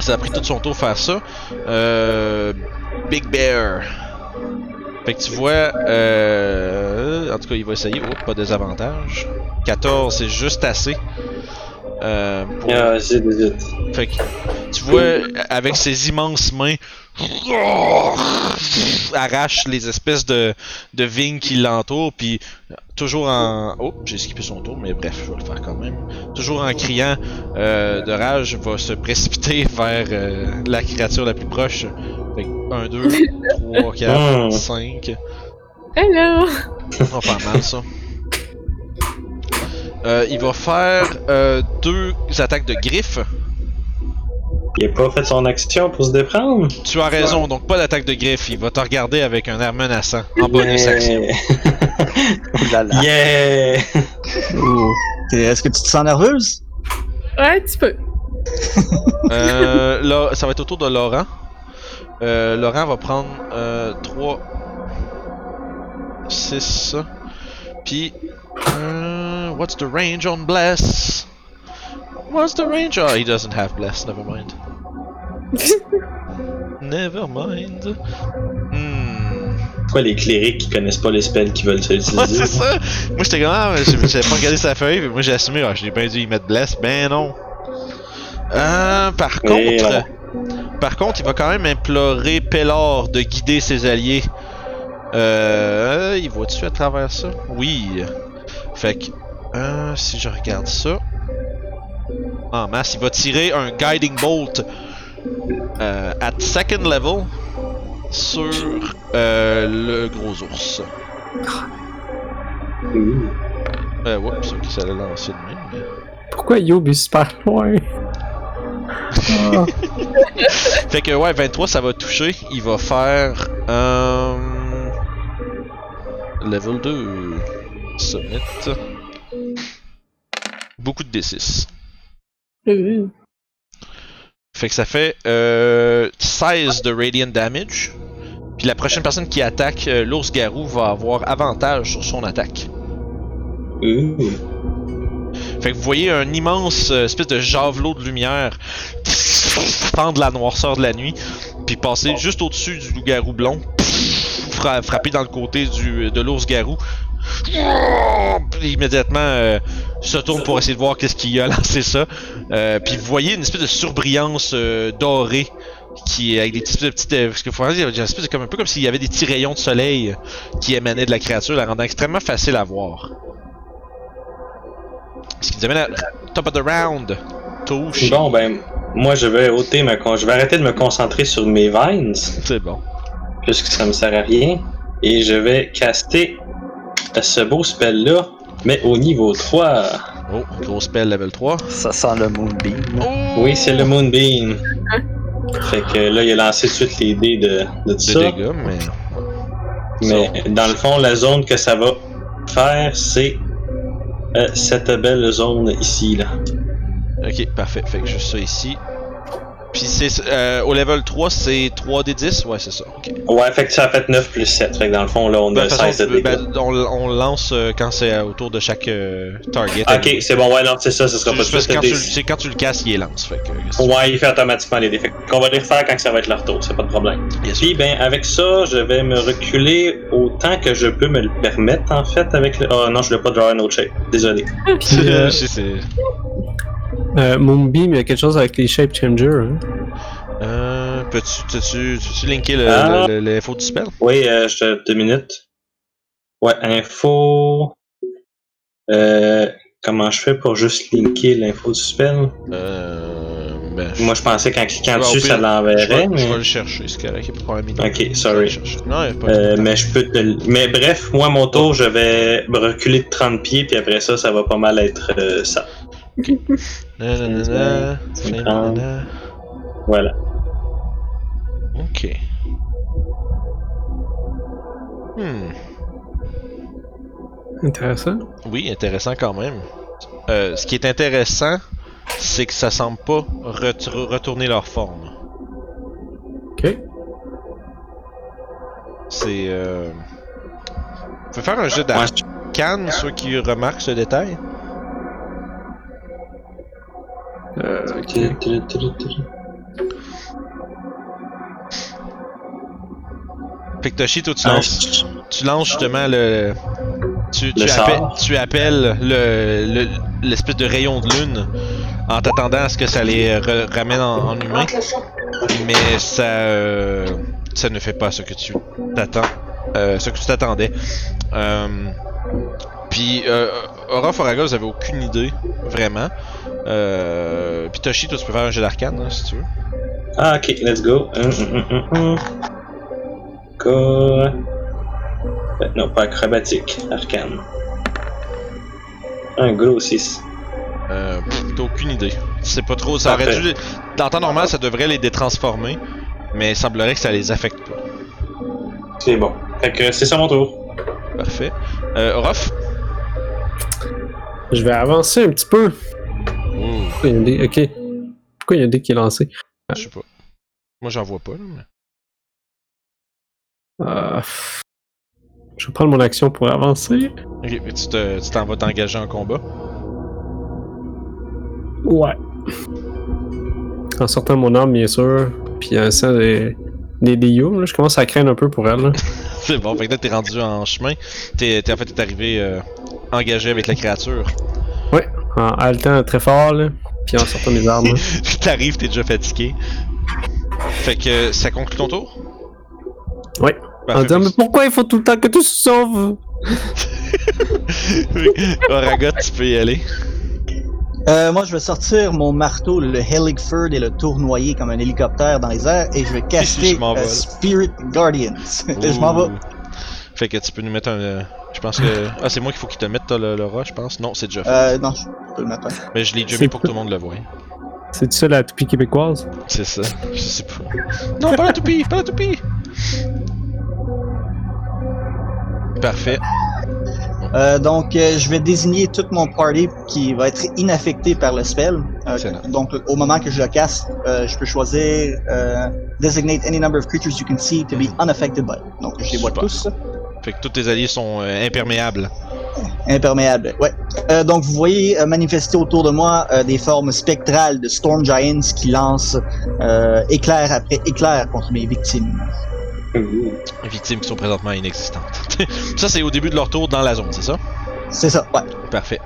Ça a pris tout son tour faire ça. Euh, Big Bear. Fait que tu vois, euh, en tout cas, il va essayer. Oups, pas désavantage. 14, c'est juste assez. Euh, pour- Ah, zut, zut. fait que tu vois, avec ses immenses mains, arrache les espèces de, de vignes qui l'entourent, puis toujours en... Oh, j'ai skippé son tour, mais bref, je vais le faire quand même. Toujours en criant euh, de rage, va se précipiter vers euh, la créature la plus proche. Fait que 1, 2, 3, 4, Mm. 5... Hello! On va faire mal ça. Euh, il va faire euh, deux attaques de griffes. Il a pas fait son action pour se déprendre? Tu as raison, donc pas d'attaque de griffe. Il va te regarder avec un air menaçant en bonus action. Ouh là là. Yeah! Est-ce que tu te sens nerveuse? Ouais, tu peux. Euh, là, ça va être au tour de Laurent. Euh, Laurent va prendre euh, 3, 6, puis euh, what's the range on Bless? What's the range? Oh, he doesn't have Bless, never mind. never mind. Hmm. Pourquoi les clérics qui connaissent pas les spells qui veulent se Ouais, utiliser? c'est ça! Moi j'étais comme, ah, mais j'ai j'avais pas regardé sa feuille, puis moi j'ai assumé, ah, j'ai bien dû y mettre Bless, ben non. Euh, par contre, par contre, il va quand même implorer Pellor de guider ses alliés. Euh, il voit-tu à travers ça? Oui. Fait que, euh, si je regarde ça, en masse, il va tirer un Guiding Bolt euh, at second level sur euh, le gros ours. Ouh. Euh, oups, ok, ça l'a lancé de même. mais- Pourquoi Youb est super loin? Ah. Fait que, ouais, 23, ça va toucher. Il va faire. Euh, level 2. Summit. Beaucoup de D6. Euh, Fait que ça fait euh, 16 de Radiant Damage. Puis la prochaine personne qui attaque euh, l'ours garou va avoir avantage sur son attaque. Fait que vous voyez un immense euh, espèce de javelot de lumière fendre la noirceur de la nuit, puis passer juste au-dessus du loup-garou blond, fra- frapper dans le côté du, de l'ours-garou. Puis immédiatement euh, se tourne pour essayer de voir qu'est-ce qu'il y a lancé ça. Euh, puis vous voyez une espèce de surbrillance euh, dorée qui est avec des petites petites euh, parce que faut dire, une espèce de comme un peu comme s'il y avait des petits rayons de soleil qui émanaient de la créature, la rendant extrêmement facile à voir. Ce qui nous amène à top of the round. Touche. Bon, ben, moi, je vais ôter ma con- je vais arrêter de me concentrer sur mes vines, C'est bon. puisque ça me sert à rien, et je vais caster ce beau spell-là, mais au niveau 3. Oh, gros spell level 3. Ça sent le Moonbeam. Oh! Oui, c'est le Moonbeam. Fait que là, il a lancé tout de suite les dés de, de tout de ça. dégâts, mais. Mais dans le fond, la zone que ça va faire, c'est euh, cette belle zone ici, là. Ok, parfait. Fait que juste ça ici. Puis c'est euh, au level 3, c'est 3d10 Ouais, c'est ça. Ok. Ouais, fait que ça a fait 9 plus 7. Fait que dans le fond, là, on Ben, a de toute façon, 16 de dégâts. ben, on, on lance euh, quand c'est euh, autour de chaque euh, target. ok, c'est bon, ouais, non, c'est ça, ce sera C'est pas juste quand tu, des- c'est quand tu le casses, il est lance. Fait que. Ouais, il fait automatiquement les dés. Qu'on va les refaire quand ça va être leur tour, c'est pas de problème. tu- Bien sûr. Puis, ben, avec ça, je vais me reculer autant que je peux me le permettre, en fait, avec le. Oh non, je l'ai pas draw un autre shape. Désolé. Puis, euh, Je sais, c'est- euh, Moonbeam, il y a quelque chose avec les Shape Changer. Hein? Euh, peux-tu, peux-tu, peux-tu linker le, Ah. le, le- l'info du spell? Oui, euh, je te. Deux minutes. Ouais, info. Euh. Comment je fais pour juste linker l'info du spell? Euh, ben, je- Moi, je pensais qu'en cliquant dessus, pire, ça l'enverrait, je mais. vais le chercher, c'est correct, il y a pas de problème. il- Ok, je vais le sorry. chercher. Non, il a pas Euh, mais je peux te. le- Mais bref, moi, mon tour, je vais me reculer de 30 pieds, puis après ça, ça va pas mal être euh, Nanana, nanana. Voilà. Ok. Hmm. Intéressant. Oui, intéressant quand même. Euh, ce qui est intéressant, c'est que ça semble pas ret- retourner leur forme. Ok. C'est. Euh... On peut faire un jeu Ouais, d'arcane, ceux qui remarquent ce détail? Euh, Fait que Toshi, toi, tu Ah, lances, tu lances justement le. Tu, tu, Le appelles, tu appelles le, le- l'espèce de rayon de lune en t'attendant à ce que ça les re- ramène en, en humain. Mais ça, euh, ça ne fait pas ce que tu t'attends, euh, ce que tu t'attendais. Euh, puis euh, Aura Foraga, vous avez aucune idée, vraiment. Euh, puis Toshi, toi, tu peux faire un jeu d'arcane hein, si tu veux. Ah, ok, let's go. Hum, hum, hum, hum? Euh, Non, pas acrobatique, arcane. Un gros 6. Euh, t'as aucune idée. C'est pas trop. Ça aurait Parfait. dû. Dans le temps normal, ça devrait les détransformer. Mais il semblerait que ça les affecte pas. C'est bon. Fait que c'est ça mon tour. Parfait. Euh, Orof? Je vais avancer un petit peu. Ouh. Il y a des- Ok. pourquoi il y a un dé qui est lancé? Je sais pas. Moi, j'en vois pas, là. mais- Euh, Je vais prendre mon action pour avancer. Ok, mais tu te- tu t'en vas t'engager en combat? Ouais. En sortant mon arme, bien sûr. Puis en laissant des, des là, je commence à craindre un peu pour elle. C'est bon, fait que là, t'es rendu en chemin. T'es, t'es- en fait, t'es arrivé euh, engagé avec la créature. En haletant très fort, là. Puis en sortant mes armes. T'arrives, t'es déjà fatigué. Fait que ça conclut ton tour? Ouais. En Parfait. disant, mais pourquoi il faut tout le temps que tu se sauves? Oraga, tu peux y aller. Euh, moi, je vais sortir mon marteau, le Heligford, et le tournoyer comme un hélicoptère dans les airs, et je vais caster Je euh. Spirit Guardians. je m'en vais. Fait que tu peux nous mettre un. Je pense que. Ah, c'est moi qu'il faut qu'il te mette le, le rat, je pense. Non, c'est déjà fait. Euh, non, je peux le mettre. Mais je l'ai déjà c'est mis pour que tout le monde le voie. C'est ça la toupie québécoise? C'est ça. Je sais pas. Non, pas la toupie, pas la toupie! Parfait. Euh, donc, euh, je vais désigner tout mon party qui va être inaffecté par le spell. Euh, donc, au moment que je le caste, euh, je peux choisir euh, Designate any number of creatures you can see to be unaffected by. Donc, je les vois tous. Fait que tous tes alliés sont euh, imperméables. Imperméables. Ouais. Euh, donc, vous voyez euh, manifester autour de moi euh, des formes spectrales de Storm Giants qui lancent euh, éclair après éclair contre mes victimes. Victimes qui sont présentement inexistantes. ça, c'est au début de leur tour dans la zone, c'est ça? C'est ça, ouais. Parfait.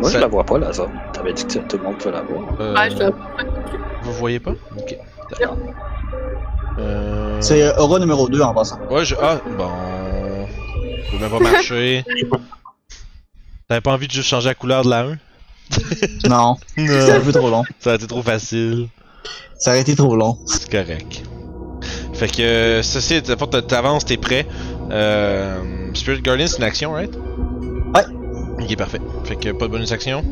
Moi, je Ça- la vois pas, la zone. T'avais dit que tout le monde peut la voir. Euh, Ouais, je l'ai- Vous voyez pas? Ok. Euh... C'est aura numéro 2 en passant. Ouais, je. Ah, bon. Je peux même pas marcher. T'avais pas envie de juste changer la couleur de la 1? Non, c'est un peu trop long. Ça a été trop facile. Ça aurait été trop long. C'est correct. Fait que, euh, ceci, est- t'as- t'avances, t'es prêt. Euh, Spirit Guardian, c'est une action, right? Ouais. Ok, parfait. Fait que pas de bonus action?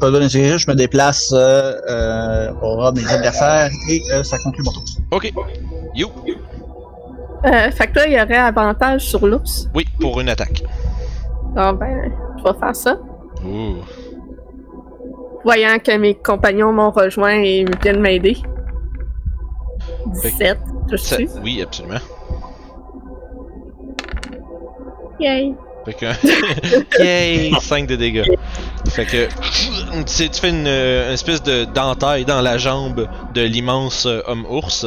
Pas de bonne intégrité, je me déplace euh, euh, au ras de mes adversaires et euh, ça conclut mon tour. Ok. You. Euh, fait que là, il y aurait avantage sur l'ours. Oui, pour une attaque. Ah ben, je vais faire ça. Ouh. Voyant que mes compagnons m'ont rejoint et viennent m'aider. 17, je suis. oui, absolument. Yay! Fait que. Yay! 5 de dégâts. Fait que. Tu, fais une, euh, une espèce de dentaille dans la jambe de l'immense euh, homme-ours.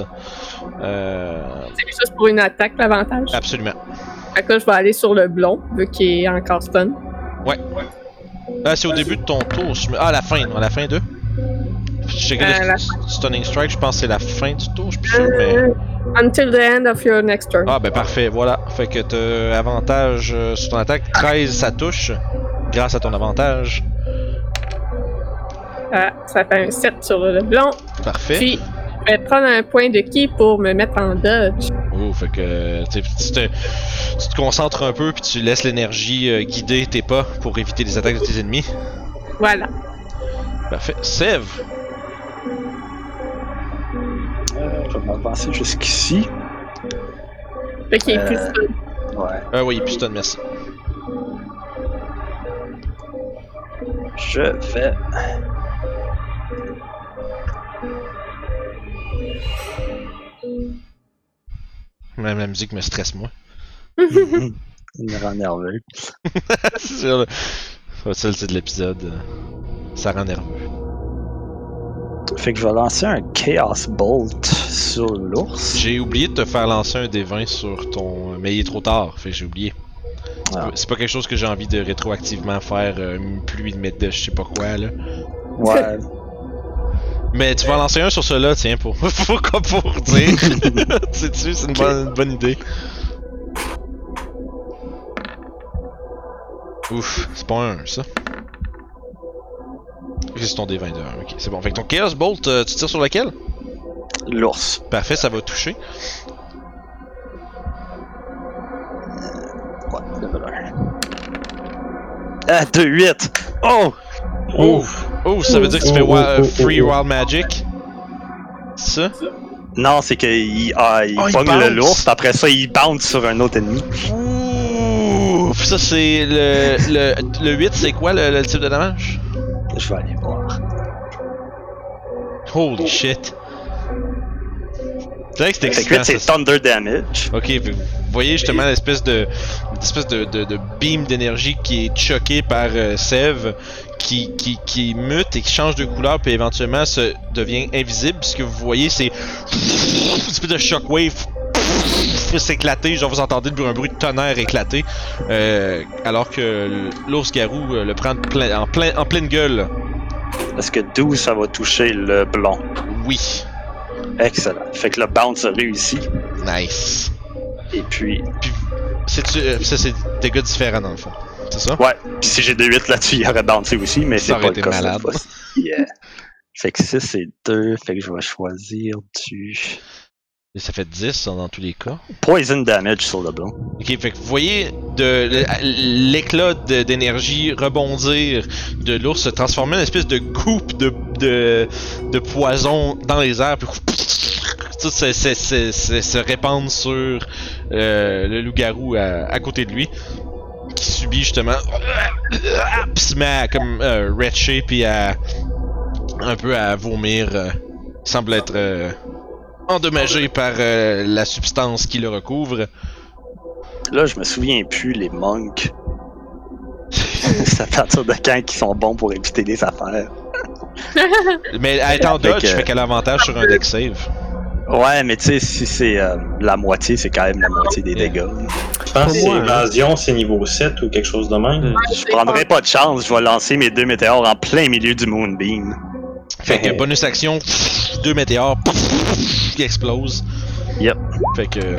Euh, C'est juste pour une attaque, l'avantage. absolument. Fait que là, je vais aller sur le blond, vu qu'il est encore stun. Ouais. Ah, c'est au début de ton tour. je Ah, à la fin, à la fin de? Que Euh, Stunning Strike, je pense que c'est la fin du tour, je suis plus sûr, mais. Euh, until the end of your next turn. Ah, ben parfait, voilà. Fait que t'as avantage euh, sur ton attaque. 13, ça touche. Grâce à ton avantage. Ah, ça fait un 7 sur le blond. Parfait. Puis, vais prendre un point de ki pour me mettre en dodge. Oh, fait que tu, te, tu te concentres un peu puis tu laisses l'énergie euh, guider tes pas pour éviter les attaques de tes ennemis. Voilà. Parfait. Sève. Euh, je vais m'avancer jusqu'ici. Fait qu'il est Euh, plus stun. Ouais. Ah oui, puis merci. Je vais. Même la musique me stresse moi. Il me rend nerveux. C'est sûr, là. Ça de l'épisode. euh, Ça rend nerveux. Fait que je vais lancer un Chaos Bolt sur l'ours. J'ai oublié de te faire lancer un des 20 sur ton. Mais il est trop tard, fait que j'ai oublié. Ah. C'est pas quelque chose que j'ai envie de rétroactivement faire euh, une pluie de mettre de je sais pas quoi là. Ouais. Mais tu vas en lancer un sur cela, tiens, pour, pour, pour, dire. Sais-tu, c'est une bonne, une bonne idée. Ouf, c'est pas un, ça. C'est ton D20 de 1, ok, c'est bon. Fait que ton Chaos Bolt, euh, tu tires sur lequel? L'ours. Parfait, ça va toucher. Ouais, level 1. Ah, 2, 8! Oh! Oh! Oh, ça veut dire que tu fais Oh, oh, wa- oh, oh, Free oh. Wild Magic? C'est ça? Non, c'est qu'il ah, il Oh, il pogne bounce. le l'ours, puis après ça, il bounce sur un autre ennemi. Ouh! Ça, c'est le, le, le 8, c'est quoi le, le type de dommage? Je vais aller voir. Holy shit. C'est vrai que c'était Fait que 8, excitant, c'est ça. Thunder Damage. Ok, vous voyez justement l'espèce de, l'espèce de, de, de beam d'énergie qui est choqué par euh, Sev, qui, qui, qui mute et qui change de couleur, puis éventuellement se devient invisible. Ce que vous voyez, c'est une espèce de shockwave s'éclater. Genre, vous entendez un bruit de tonnerre éclater, euh, alors que l'ours garou euh, le prend plein- en, plein, en pleine gueule. Est-ce que 12, ça va toucher le blond? Oui, Excellent. Fait que le bounce réussi. nice. Et puis, C'est euh, ça, c'est des dégâts différents dans le fond. C'est ça? ouais. Puis si j'ai des 8 là-dessus, il aurait bouncé aussi, mais c'est pas été le cas malade. Yeah. Fait que 6 et 2, fait que je vais choisir du ça fait 10 dans tous les cas. Poison Damage sur le blond. Ok, fait que vous voyez de l'éclat d'énergie rebondir de l'ours se transformer en une espèce de coupe de, de, de poison dans les airs, puis tout se, se, se, se, se répandre sur euh, le loup-garou à, à côté de lui, qui subit justement, puis se met à comme euh, retcher puis à un peu à vomir, euh, semble être euh, endommagé par euh, la substance qui le recouvre. Là, je me souviens plus, les monks. c'est à partir de quand ils sont bons pour éviter des affaires. Mais elle est en Fait dodge, fait qu'elle a avantage sur un deck save. Ouais, mais tu sais, si c'est euh, la moitié, c'est quand même la moitié des dégâts. Je pense que c'est hein. évasion, c'est niveau 7 ou quelque chose de même. Je prendrai pas de chance, je vais lancer mes deux météores en plein milieu du Moonbeam. Fait que bonus action, deux météores qui explosent. Yep. Fait que.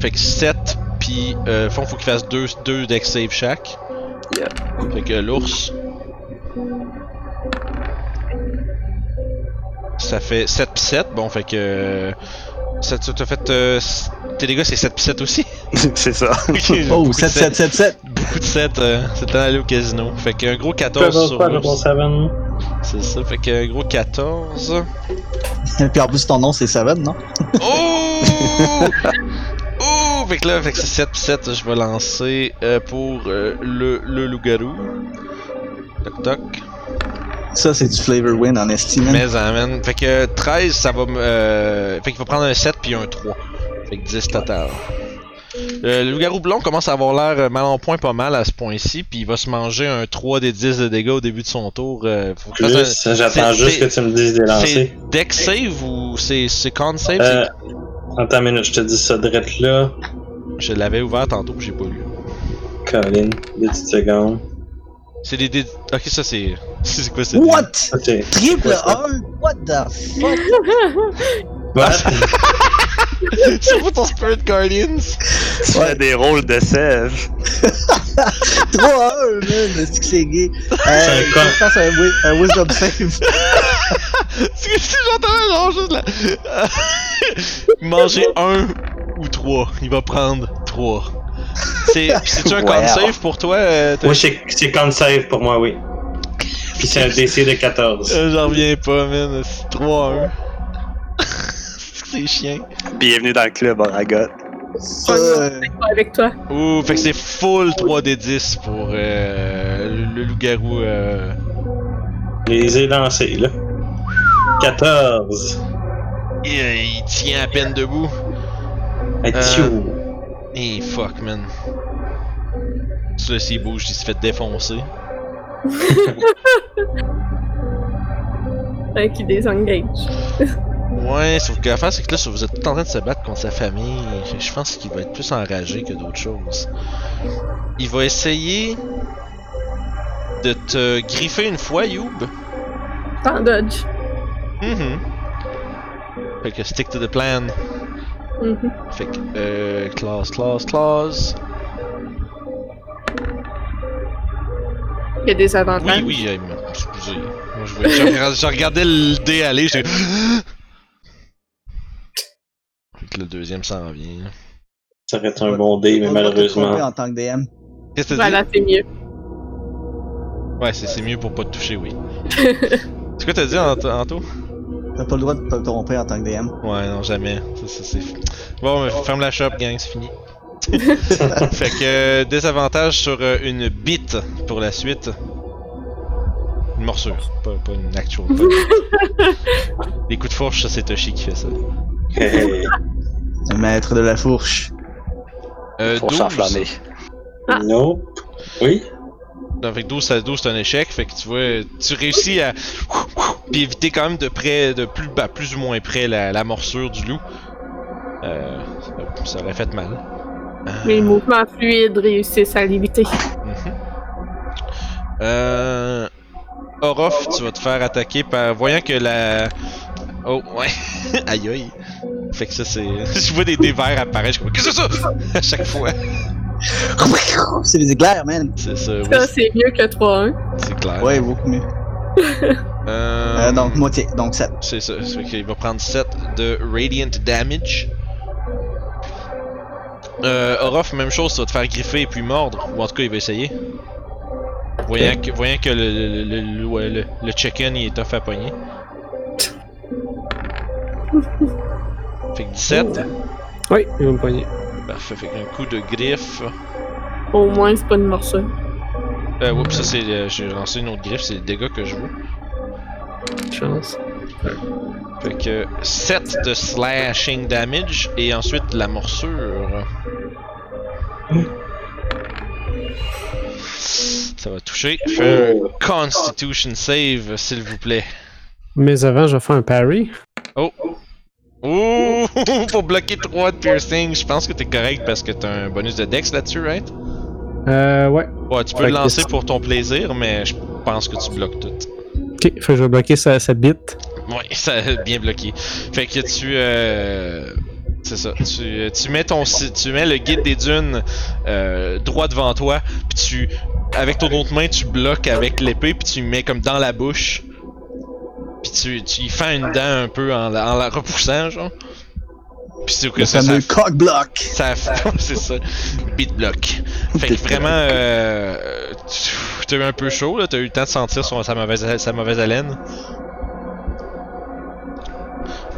Fait que 7, puis euh, fond, faut qu'il fasse deux, deux deck save chaque. Yep. Fait que l'ours. Ça fait 7 pis 7, bon, fait que. euh, Ça, tu t'as fait. euh, tes dégâts, c'est 7 pis 7 aussi? c'est ça. Oh, Beaucoup de 7, 7, 7, 7. Beaucoup de 7, euh, c'est allé au casino. Fait qu'un gros 14 sur. C'est ça, fait qu'un gros 14. Puis en plus, ton nom, c'est Seven, non? Oh! oh! Fait que là, fait que c'est 7 pis 7, je vais lancer euh, pour euh, le, le loup-garou. Toc toc. Ça, c'est du flavor win en estime. Mais man. Fait que 13, ça va me. Euh, fait qu'il va prendre un 7 puis un 3. Fait que 10 total. Euh, le loup-garou blond commence à avoir l'air euh, mal en point pas mal à ce point-ci, puis il va se manger un 3 des 10 de dégâts au début de son tour. Euh, faut qu'il fasse un- Plus, j'attends juste que tu me dises de lancer. C'est deck save ou c'est c'est con save? Euh, attends une minute, je te dis ça direct là. Je l'avais ouvert tantôt, j'ai pas lu. Colin, deux petites secondes. C'est des dés. Ok, ça c'est. C'est quoi ça? What? C'est- Triple 1? What the fuck? What? c'est pour ton Spirit Guardians? Tu fais des rôles de sève. 3 1, man. Est-ce que c'est gay? Euh, un con. je pense à un, un wisdom save. C'est que j'entends genre juste là. Manger un ou trois. Il va prendre trois. C'est-tu un con Wow. save pour toi? euh, Oui, c'est c'est con save pour moi, oui. Puis c'est un DC de 14. Euh, J'en reviens pas, man. C'est 3-1. c'est chiant. Bienvenue dans le club, Aragot. Euh, avec toi. Ouh, fait que c'est full 3d10 pour euh, le, le loup-garou. Euh... Je les ai lancés, là. 14. Il, euh, il tient à peine debout. Euh. Et fuck, man. Celui-là, s'il bouge, il se fait défoncer. Hein, qui désengage. Ouais, sauf que l'affaire, c'est que là, si vous êtes tout en train de se battre contre sa famille, je- pense qu'il va être plus enragé que d'autres choses. Il va essayer de te griffer une fois, Youb. T'en dodge. Mhm. Fait que stick to the plan. Mhm. Fait que, euh, clause, clause, clause. Il y a des avantages. Oui, oui, euh, excusez. Moi, je, voyais- je regardais- je regardais le dé aller, que le deuxième s'en vient. là. Ça aurait été un bon dé, mais malheureusement. En tant que DM. Qu'est-ce que t'as Voilà, c'est mieux. dit? Ouais, c'est c'est mieux pour pas te toucher, oui. c'est quoi t'as dit, Ant- Anto? T'as pas le droit de te tromper en tant que DM. Ouais, non, jamais. Ça, ça, c'est... Bon, mais ferme la shop, gang, c'est fini. fait que euh, désavantage sur euh, une bite pour la suite. Une morsure, pas, pas une actual. Les coups de fourche, ça c'est Toshi qui fait ça. Hey, Le maître de la fourche. Euh, Pour 12. s'enflammer. Ah. Nope. Oui? Avec 12 à 12, c'est un échec. Fait que tu vois, tu réussis à. Puis éviter quand même de près, de plus, bah, plus ou moins près la, la morsure du loup. Euh, ça- ça aurait fait mal. Euh, Mes mouvements fluides réussissent à l'éviter. mhm. Euh. Orof, tu vas te faire attaquer par. Voyant que la. Oh, ouais. aïe aïe. Fait que ça, c'est. Je vois des dés verts apparaître. Je Qu'est-ce que c'est ça? À chaque fois. C'est des éclairs, man. C'est ça, oui, Ça, c'est mieux que 3-1. c'est clair. Ouais, beaucoup mieux. Euh, Euh, donc, moitié. Donc, 7. C'est ça, c'est qu'il va prendre 7 de Radiant Damage. Euh, Orof, même chose, ça va te faire griffer et puis mordre. Ou en tout cas, il va essayer. Voyant que, voyant que le, le, le, le, le- le chicken il est tough à pogner. Fait que 17. Oui, il va me poigner. Parfait, fait qu'un coup de griffe. Au moins, c'est pas une morsure. Euh, oups, ça c'est. euh, J'ai lancé une autre griffe, c'est les dégâts que je vois. Chance. Fait que 7 de slashing damage et ensuite la morsure. Ça va toucher. Fais un Constitution save, s'il vous plaît. Mais avant, je vais faire un parry. Oh! Ouh! Pour bloquer 3 de piercing, je pense que t'es correct parce que t'as un bonus de dex là-dessus, right? Euh, ouais. Ouais, tu peux le lancer pour ton plaisir, mais je pense que tu bloques tout. Ok, fait que je vais bloquer sa, sa bite. Ouais, ça bien bloqué. Fait que tu euh, c'est ça, tu, tu mets ton tu mets le guide des dunes euh, droit devant toi, puis tu avec ton autre main tu bloques avec l'épée puis tu mets comme dans la bouche. Puis tu tu y fais une dent un peu en la, en la repoussant genre. Puis c'est que Le ça, ça, fameux cock block. ça c'est ça, beat block. Fait que vraiment euh, tu- t'as eu un peu chaud là, t'as eu le temps de sentir son, sa mauvaise sa mauvaise haleine.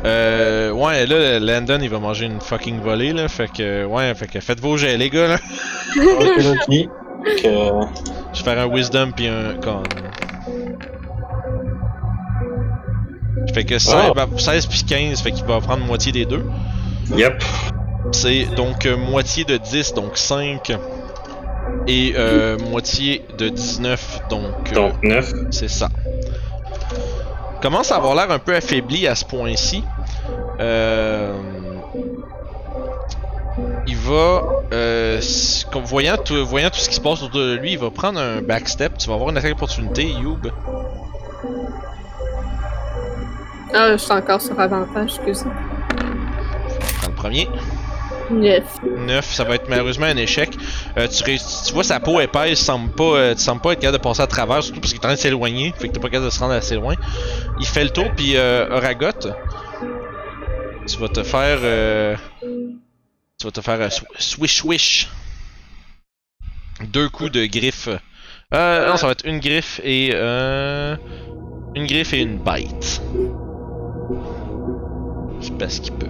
Euh, ouais, là, Landon, il va manger une fucking volée, là. Fait que, ouais, fait que faites vos jets, les gars, là. Ok. Je vais faire un wisdom puis un con. Fait que 16, Oh. bah, 16 puis 15, fait qu'il va prendre moitié des deux. Yep. C'est donc euh, moitié de 10, donc 5. Et euh, moitié de 19, donc euh, Donc 9. c'est ça. Commence à avoir l'air un peu affaibli à ce point-ci. Euh, il va, euh, voyant tout, voyant tout ce qui se passe autour de lui, il va prendre un backstep. Tu vas avoir une attaque d'opportunité, Youb. Ah, je suis encore sur avantage, excusez. Dans le premier. Yes. 9, ça va être malheureusement un échec. Euh, tu, réussis- tu vois sa peau épaisse, semble pas, euh, tu sembles pas être capable de passer à travers, surtout parce qu'il est en train de s'éloigner, fait que t'es pas capable de se rendre assez loin. Il fait le tour, puis euh, Oragot, tu vas te faire, euh, tu vas te faire un sw- swish swish. Deux coups de griffe. Euh, non, ça va être une griffe et euh, une griffe et une bite. C'est parce qu'il peut.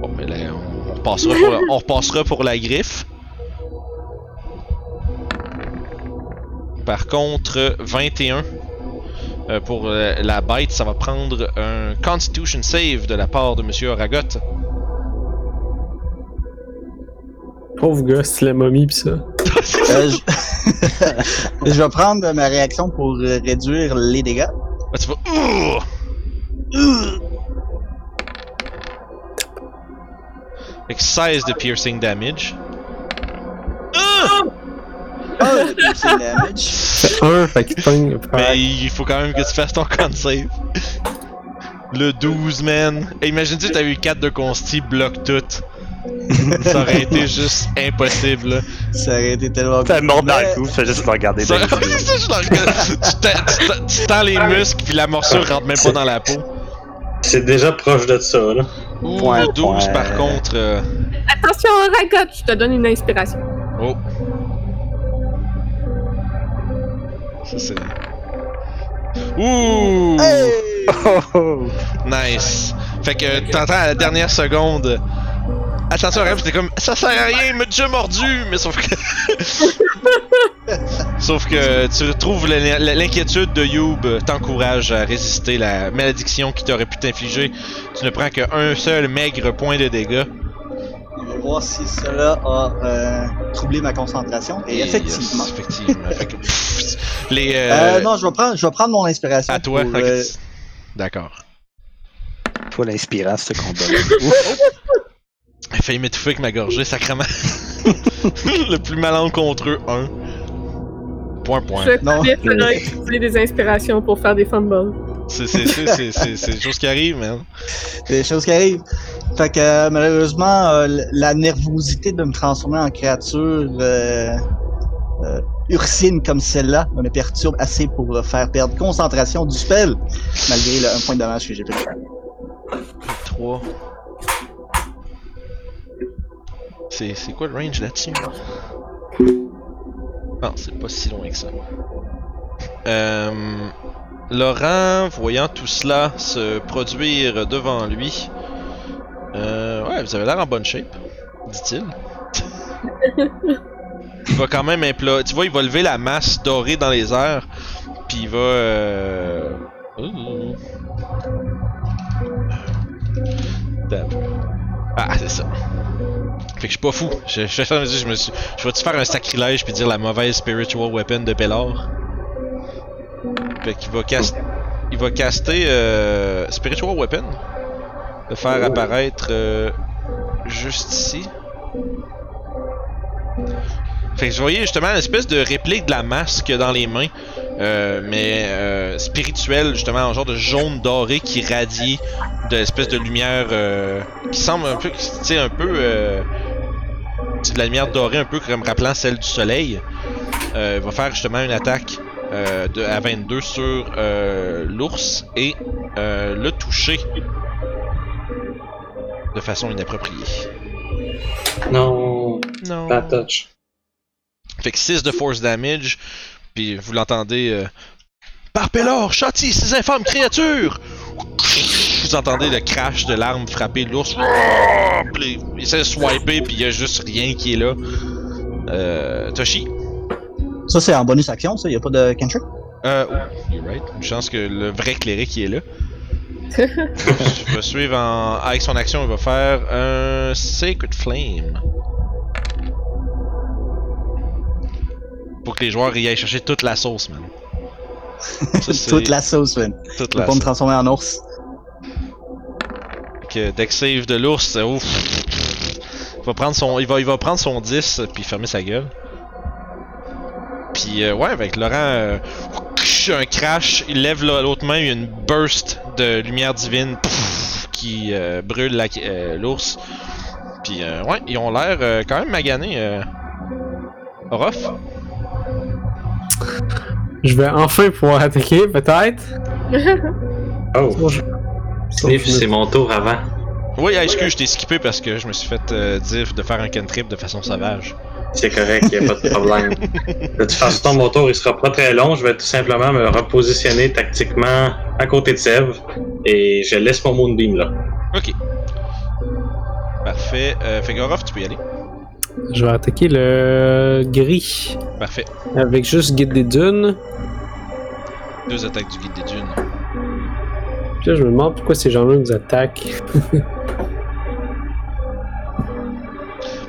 Bon, mais là, on, on repassera pour la, on repassera pour la griffe. Par contre, 21 euh, pour euh, la bite, ça va prendre un Constitution save de la part de Monsieur Oragot. Pauvre gars, c'est la momie pis ça. Euh, je... je vais prendre ma réaction pour réduire les dégâts. Ah, tu vas. Fait que 16 de piercing damage. Ah! Ah, le piercing damage. Fait un, fait qu'il pogne. Mais il faut quand même que tu fasses ton con save. Le 12, man. Et imagine-tu, t'as eu 4 de consti, bloque tout. Ça aurait été juste impossible. là. Ça aurait été tellement T'as mort dans le cou, fais juste le regarder Ça, dans les yeux. ça, je le regarde. tu, tends- tu tu les muscles, puis la morsure rentre même pas dans la peau. C'est déjà proche de ça, là. Ouh, Point, 12 point. par contre. euh, Attention, Ragot, je te donne une inspiration. Oh. Ça c'est. Ouh! Hey! Oh, oh. Nice! Fait que t'entends à la dernière seconde. Attention, rêve, c'était comme ça sert à rien, il m'a déjà mordu, mais sauf que. Sauf que tu retrouves l'in- l'inquiétude de Youb t'encourage à résister la malédiction qui t'aurait pu t'infliger. Tu ne prends qu'un seul maigre point de dégâts. Je vais voir si cela a euh, troublé ma concentration. Et, effectivement. yes, effectivement. Fait que, pff, les. Euh, Euh, non, je vais prendre, je vais prendre mon inspiration. à toi. pour, ok. euh, D'accord. Toi, l'inspirant, ce combat. J'ai failli m'étouffer avec ma gorgée, sacrément. le plus malencontreux, un. Point, point. Je Non. faire utiliser des inspirations pour faire des fumbles. C'est c'est- c'est- c'est- c'est- c'est des choses qui arrivent, man. des choses qui arrivent. Fait que euh, malheureusement, euh, la nervosité de me transformer en créature euh, euh, ursine comme celle-là me perturbe assez pour euh, faire perdre concentration du spell, malgré le un point de dommage que j'ai pris. 3. C'est quoi le range là-dessus? Non, c'est pas si loin que ça. Euh, Laurent, voyant tout cela se produire devant lui, euh, ouais, vous avez l'air en bonne shape, dit-il. il va quand même implorer. Tu vois, il va lever la masse dorée dans les airs, puis il va. Euh... Ah, c'est ça. Fait que je suis pas fou. Je, vais-tu faire un sacrilège puis dire la mauvaise spiritual weapon de Pelor? Fait qu'il va cast... Il va caster euh, Spiritual Weapon. Le faire apparaître euh, juste ici. Fait que je voyais justement une espèce de réplique de la masque dans les mains. euh, mais euh, spirituelle, justement, en genre de jaune doré qui radie de l'espèce de lumière euh, qui semble un peu, tu un peu, de la lumière dorée un peu comme rappelant celle du soleil. Euh, il va faire justement une attaque euh, de, à 22 sur euh, l'ours et euh, le toucher de façon inappropriée. Non, Non. pas touch. Fait que 6 de force damage, puis vous l'entendez. Euh, Par Pélor, châtie ces infâmes créatures! Vous entendez le crash de l'arme frapper l'ours. Il essaie de swiper, puis il y a juste rien qui est là. Euh, Toshi? Ça, c'est en bonus action, ça. Y a pas de cantrip? Euh, oh, you're right. Une chance que le vrai cléric qui est là. Je vais suivre en. Avec son action, il va faire un Sacred Flame. Pour que les joueurs y aillent chercher toute la sauce, man. Ça, Toute la sauce, man. toute la pas me transformer en ours. Que deck save de l'ours, euh, ouf. Il va prendre son, il va, il va prendre son 10 puis fermer sa gueule. Puis euh, ouais, avec Laurent, euh, un crash, il lève la- l'autre main, il y a une burst de lumière divine qui euh, brûle euh, l'ours. Puis euh, ouais, ils ont l'air euh, quand même maganés. Euh, Orof. Je vais enfin pouvoir attaquer, peut-être. Oh, Sniff, c'est mon tour avant. Oui, ah, excuse, je t'ai skippé parce que je me suis fait euh, dire de faire un cantrip de façon sauvage. C'est correct, y a pas de problème. De toute façon, mon tour, il sera pas très long. Je vais tout simplement me repositionner tactiquement à côté de Sev. Et je laisse mon Moonbeam là. Ok. Parfait. Euh, tu peux y aller. Je vais attaquer le gris. Parfait. Avec juste guide des dunes. Deux attaques du guide des dunes. Puis là, je me demande pourquoi ces gens-là nous attaquent.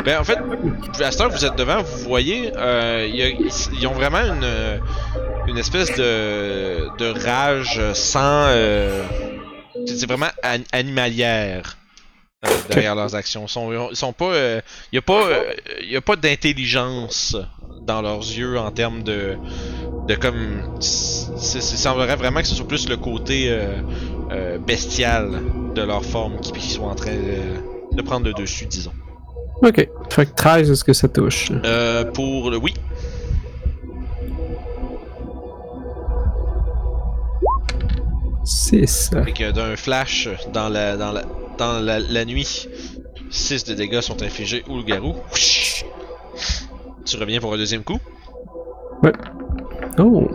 Ben en fait, à cette heure vous êtes devant, vous voyez, euh, ils ont vraiment une, euh, une espèce de, de rage sans... euh, c'est vraiment an- animalière derrière leurs actions. Ils sont, ils sont pas... Il y a pas, y pas d'intelligence dans leurs yeux en termes de... De comme... C'est- semblerait vraiment que ce soit plus le côté euh, euh, bestial de leur forme qui, qui soit en train de, de prendre le dessus, disons. Ok. Fait que 13, est-ce que ça touche? Euh, pour le oui. Six. Fait que d'un flash dans la dans la dans la, la nuit, 6 de dégâts sont infligés au loup-garou. Tu reviens pour un deuxième coup? Oh.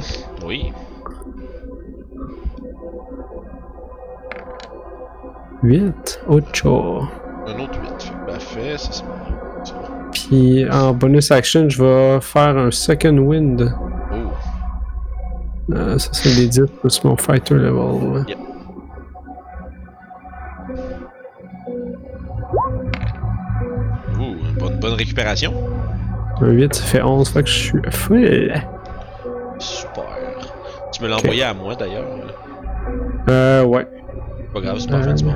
Oui. 8. Ocho. Un autre 8. Fait que Parfait, ça c'est bon. Puis en bonus action, je vais faire un second wind. Euh, ça, c'est des 10 plus mon fighter level. Yep. Ouh, bonne, bonne récupération. Un 8, ça fait 11, fait que je suis full. Super. Tu me l'as envoyé à moi d'ailleurs. Euh, ouais. Pas grave, c'est pas la fin du monde.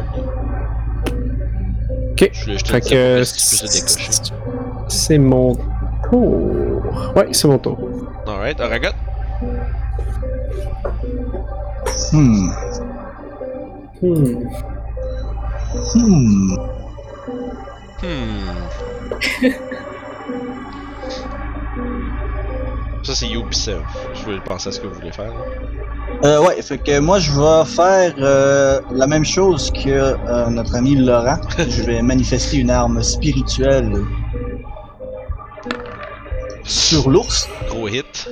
Ok. Je, te Fait que c'est mon tour. Ouais, c'est mon tour. Alright, Aragot. Hmm. Hmm. Hmm. Hmm. Ça, c'est Ubisoft. Je voulais penser à ce que vous voulez faire. là. Euh, ouais, fait que moi je vais faire euh, la même chose que euh, notre ami Laurent. je vais manifester une arme spirituelle sur l'ours. Gros hit.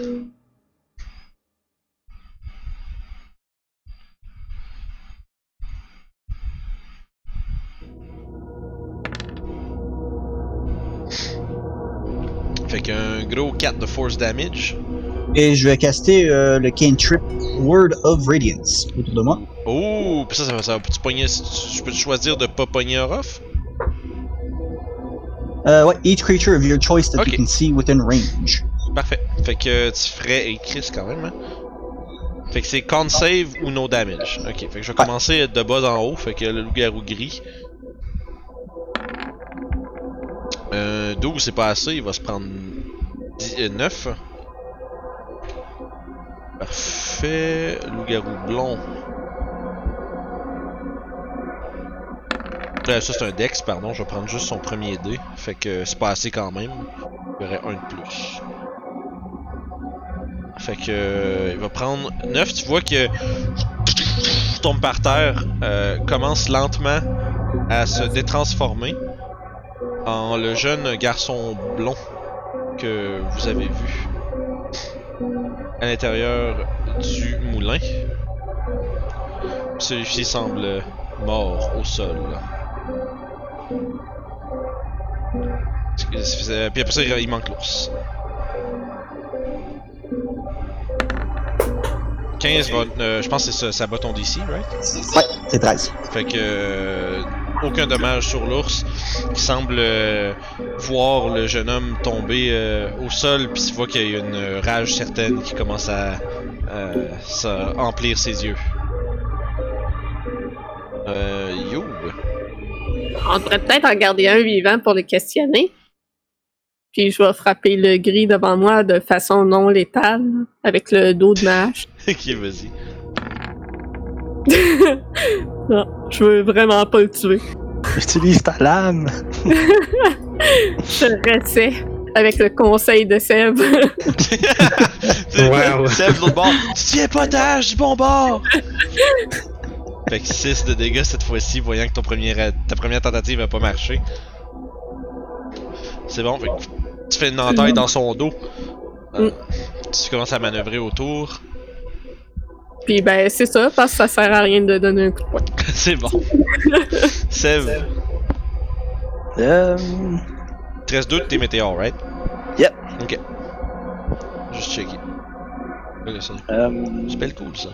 Fait qu'un gros 4 de force damage. Et je vais caster euh, le cantrip Word of Radiance autour de moi. Oh, pis ça, ça, va- ça va tu pogner. Je peux choisir de pas pogner Orof? Euh, ouais, each creature of your choice that you can see within range. Parfait. Fait que tu ferais. Et Chris quand même, hein? Fait que c'est con save ou no damage. Ok, fait que je vais Ouais. commencer de bas en haut. Fait que le loup-garou gris. Euh, 12 c'est pas assez, il va se prendre 10, euh, 9. Parfait. Loup-garou blond. Euh, ça c'est un dex, pardon, je vais prendre juste son premier dé. Fait que c'est pas assez quand même. Il y aurait un de plus. Fait que euh, il va prendre 9, tu vois que tombe par terre, euh, commence lentement à se détransformer en le jeune garçon blond que vous avez vu à l'intérieur du moulin. Celui-ci semble mort au sol. Euh, Puis après ça, il manque l'ours. 15 va, euh, je pense que c'est ça, ça bat ton DC, right? Ouais, c'est 13. Fait que euh, aucun dommage sur l'ours qui semble euh, voir le jeune homme tomber euh, au sol puis tu vois qu'il y a une rage certaine qui commence à, ça- emplir ses yeux. Euh, Youb. On devrait peut-être en garder un vivant pour le questionner. Puis je vais frapper le gris devant moi de façon non létale, avec le dos de ma hache. ok, vas-y. Non, je veux vraiment pas le tuer. Utilise ta lame. Je restais avec le conseil de Seb. Wow. Seb de l'autre bord. Tiens pas tâche du bon bord! fait que 6 de dégâts cette fois-ci, voyant que ton premier, ta première tentative a pas marché. C'est bon, fait que tu fais une entaille dans son dos. Euh, tu commences à manœuvrer autour. Puis ben c'est ça, parce que ça sert à rien de donner un coup de poing. C'est bon. Seb, Euh, il te reste deux de tes météores, right? Yep. Ok. Juste checker. Ok, ça. euh, C'est belle cool ça.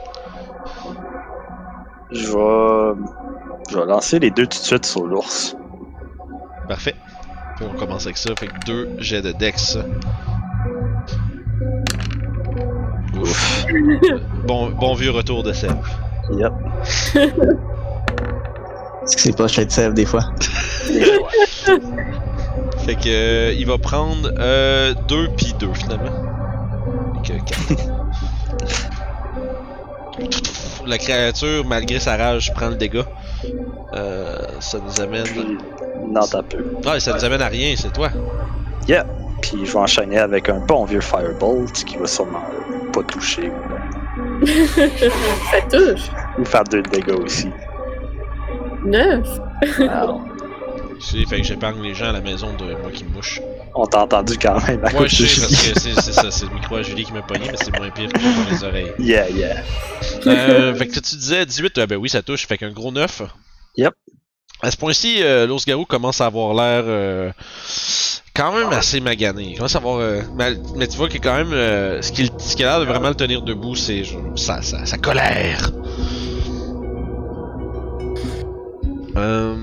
je vais. Je vais lancer les deux tout de suite sur l'ours. Parfait. Puis on commence avec ça. Fait que deux jets de Dex. Ouf. bon, bon vieux retour de Seb. Yep. Est-ce que c'est pas chez Sèvres des fois? Fait que euh, il va prendre euh, deux puis deux finalement. Fait que quatre. La créature, malgré sa rage, prend le dégât. Euh, ça nous amène. Puis, non, t'as peu. Ça nous amène à rien, c'est toi. Puis je vais enchaîner avec un bon vieux Firebolt qui va sûrement pas toucher Ça touche. ou faire deux dégâts aussi. Neuf. Alors, C'est- Fait que j'épargne les gens à la maison de moi qui me mouche. on t'a entendu quand même Ouais, cause je de sais, parce que c'est c'est ça, c'est le micro à Julie qui m'a pogné, mais c'est moins pire que dans les oreilles. Yeah, yeah. Euh, fait que tu disais 18, ah ben oui, ça touche, fait qu'un gros 9. Yep. À ce point-ci, euh, l'ours garou commence à avoir l'air euh, quand même assez magané. Euh, mais, mais tu vois que quand même. euh, ce qui, ce qui a l'air de vraiment le tenir debout, c'est sa, sa, sa colère. Euh,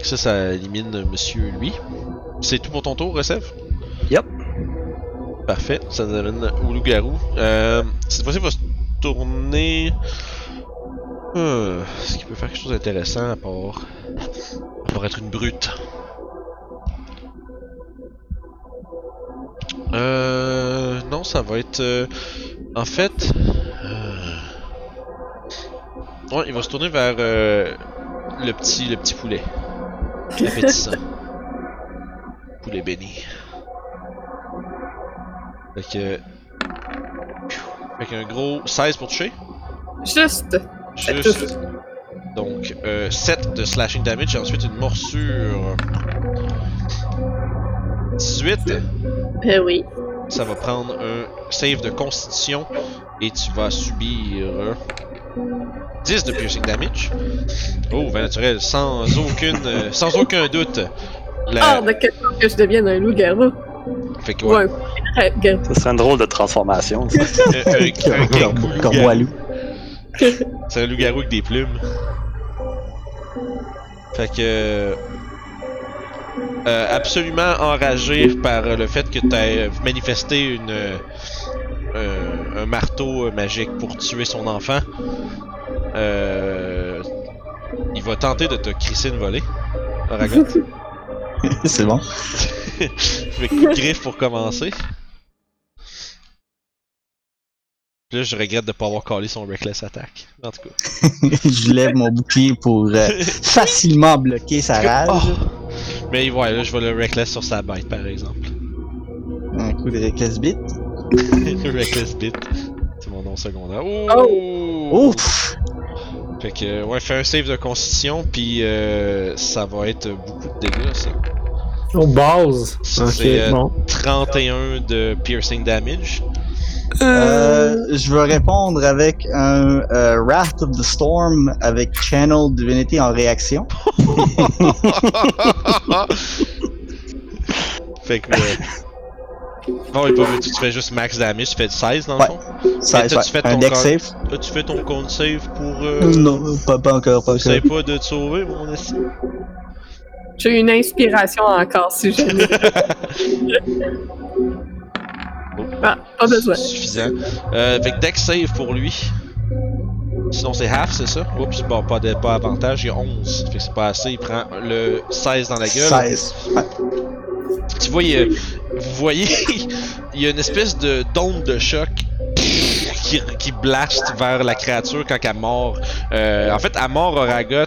que ça, ça élimine Monsieur lui. C'est tout pour ton tour, Recève? Yep. Parfait, ça nous amène au loup-garou. Euh, cette fois-ci, il va se tourner. Est-ce qu'il peut faire quelque chose d'intéressant à part. à part être une brute? Euh. Non, ça va être. euh, en fait. euh, Ouais, il va se tourner vers euh, le petit le petit poulet. Appétissant. poulet béni. Fait que. Fait qu'un gros 16 pour toucher. Juste. Juste. Donc, euh, 7 de slashing damage et ensuite une morsure. 18. Euh, oui. Ça va prendre un save de constitution et tu vas subir euh, 10 de piercing damage. Oh, 20 naturel, sans aucune, euh, sans aucun doute. La- Hors de question que je devienne un loup-garou. fait que Ou ouais. Ce serait une drôle de transformation. ça. un, un, un Comme, kenku comme. Walou. C'est un loup-garou avec des plumes. Fait que. Euh, absolument enragé par le fait que tu as manifesté une, euh, un marteau magique pour tuer son enfant. Euh, il va tenter de te crisser une volée. Aragon. C'est bon. Je vais coup de griffe pour commencer. Là, je regrette de pas avoir collé son Reckless Attack. En tout cas. je lève mon bouclier pour euh, facilement bloquer sa rage. Oh! Mais ouais, là, je vais le Reckless sur sa bête, par exemple. Un coup de reckless bit. Reckless Bit. C'est mon nom secondaire. Oh! Ouf! Fait que, ouais, fais un save de constitution, puis euh, ça va être beaucoup de dégâts, ça. Au base. C'est, euh, bon. 31 de piercing damage. Euh, je vais répondre avec un euh, Wrath of the Storm avec Channel Divinity en réaction. fait que. euh, Bon, il pas vu, tu fais juste max damage, tu fais 16 dans le Ouais. fond? Ça, t'as-tu ouais, fait un ton deck corps? save. Tu fais ton compte save pour. Euh, Non, pas, pas encore, pas Tu sais encore. pas de te sauver, mon esti. J'ai une inspiration encore si jamais. Ah, pas besoin. Suffisant. Euh, fait que deck save pour lui. Sinon c'est half, c'est ça? Oups, bon, pas, de, pas avantage, il y a 11. Fait que c'est pas assez, il prend le 16 dans la gueule. 16. Ouais. Tu vois, il y a- vous voyez, il y a une espèce de d'onde de choc qui, qui blast vers la créature quand elle mord. Euh, en fait, elle mord Oragot,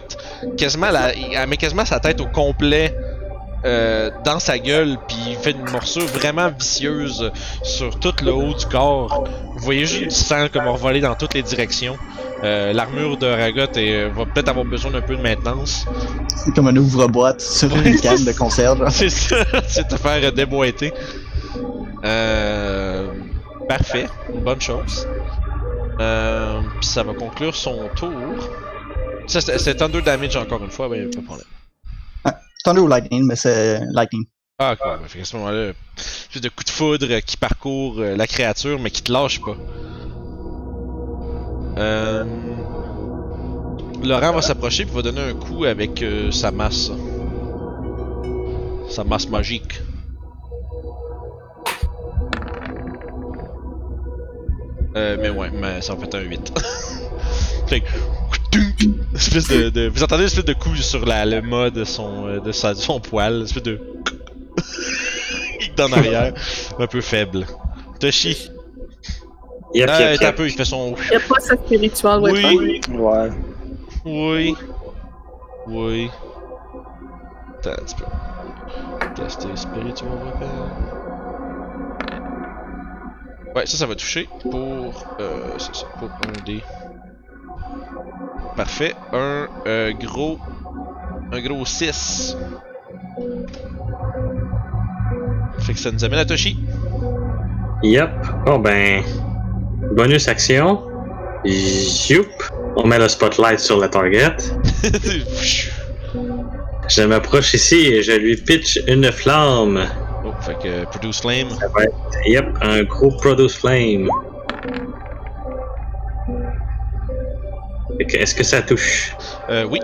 quasiment, la, elle met quasiment sa tête au complet euh, dans sa gueule, puis il fait une morsure vraiment vicieuse sur tout le haut du corps. Vous voyez juste du sang comme revoler dans toutes les directions. Euh, L'armure de Ragot est- va peut-être avoir besoin d'un peu de maintenance. C'est comme un ouvre-boîte sur une canne de conserve. C'est ça, c'est te faire euh, déboîter. Euh, parfait, une bonne chose. Euh, Puis ça va conclure son tour. C'est c'est Thunder Damage encore une fois, ben pas de problème. Thunder ou Lightning, mais c'est Lightning. Ah, quoi, ben, fait qu'à ce moment-là, espèce de coup de foudre qui parcourt euh, la créature, mais qui te lâche pas. Euh... Laurent va s'approcher puis va donner un coup avec euh, sa masse. Sa masse magique. Euh, mais ouais, mais ça en fait un 8. fait. Espèce de, de- Vous entendez une espèce de coup sur la, le mât de son, euh, de sa, de son poil, une espèce de... d'en arrière, un peu faible. Toshi, Yep, ah, yep, t'as un yep. peu, il fait son... Il a pas ça spirituel, ouais. Oui, Ouais. oui, oui. Attends un petit peu. Tester spiritual weapon. Ouais, ça, ça va toucher pour... Euh, c'est ça, pour un dé. Parfait. Un euh, gros... Un gros 6. Fait que ça nous amène à Toshi. Yep. Oh ben. Bonus action. Youp. On met le spotlight sur le target. Je m'approche ici et je lui pitch une flamme Fait que Produce Flame. Ça va être, yep, un gros Produce Flame. Est-ce que ça touche? Euh, oui.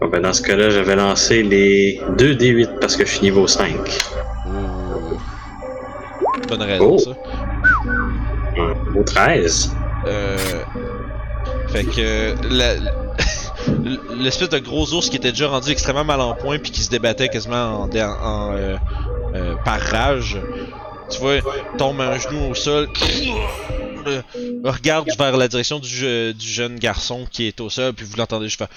Bon, ben, dans ce cas-là, je vais lancer les 2 D8 parce que je suis niveau 5. Ouh. Bonne raison, Oh. ça. Niveau 13. Euh, fait que la- l'espèce de gros ours qui était déjà rendu extrêmement mal en point puis qui se débattait quasiment en, euh, euh, par rage, tu vois, tombe un genou au sol, regarde vers la direction du, je- du jeune garçon qui est au sol puis vous l'entendez juste faire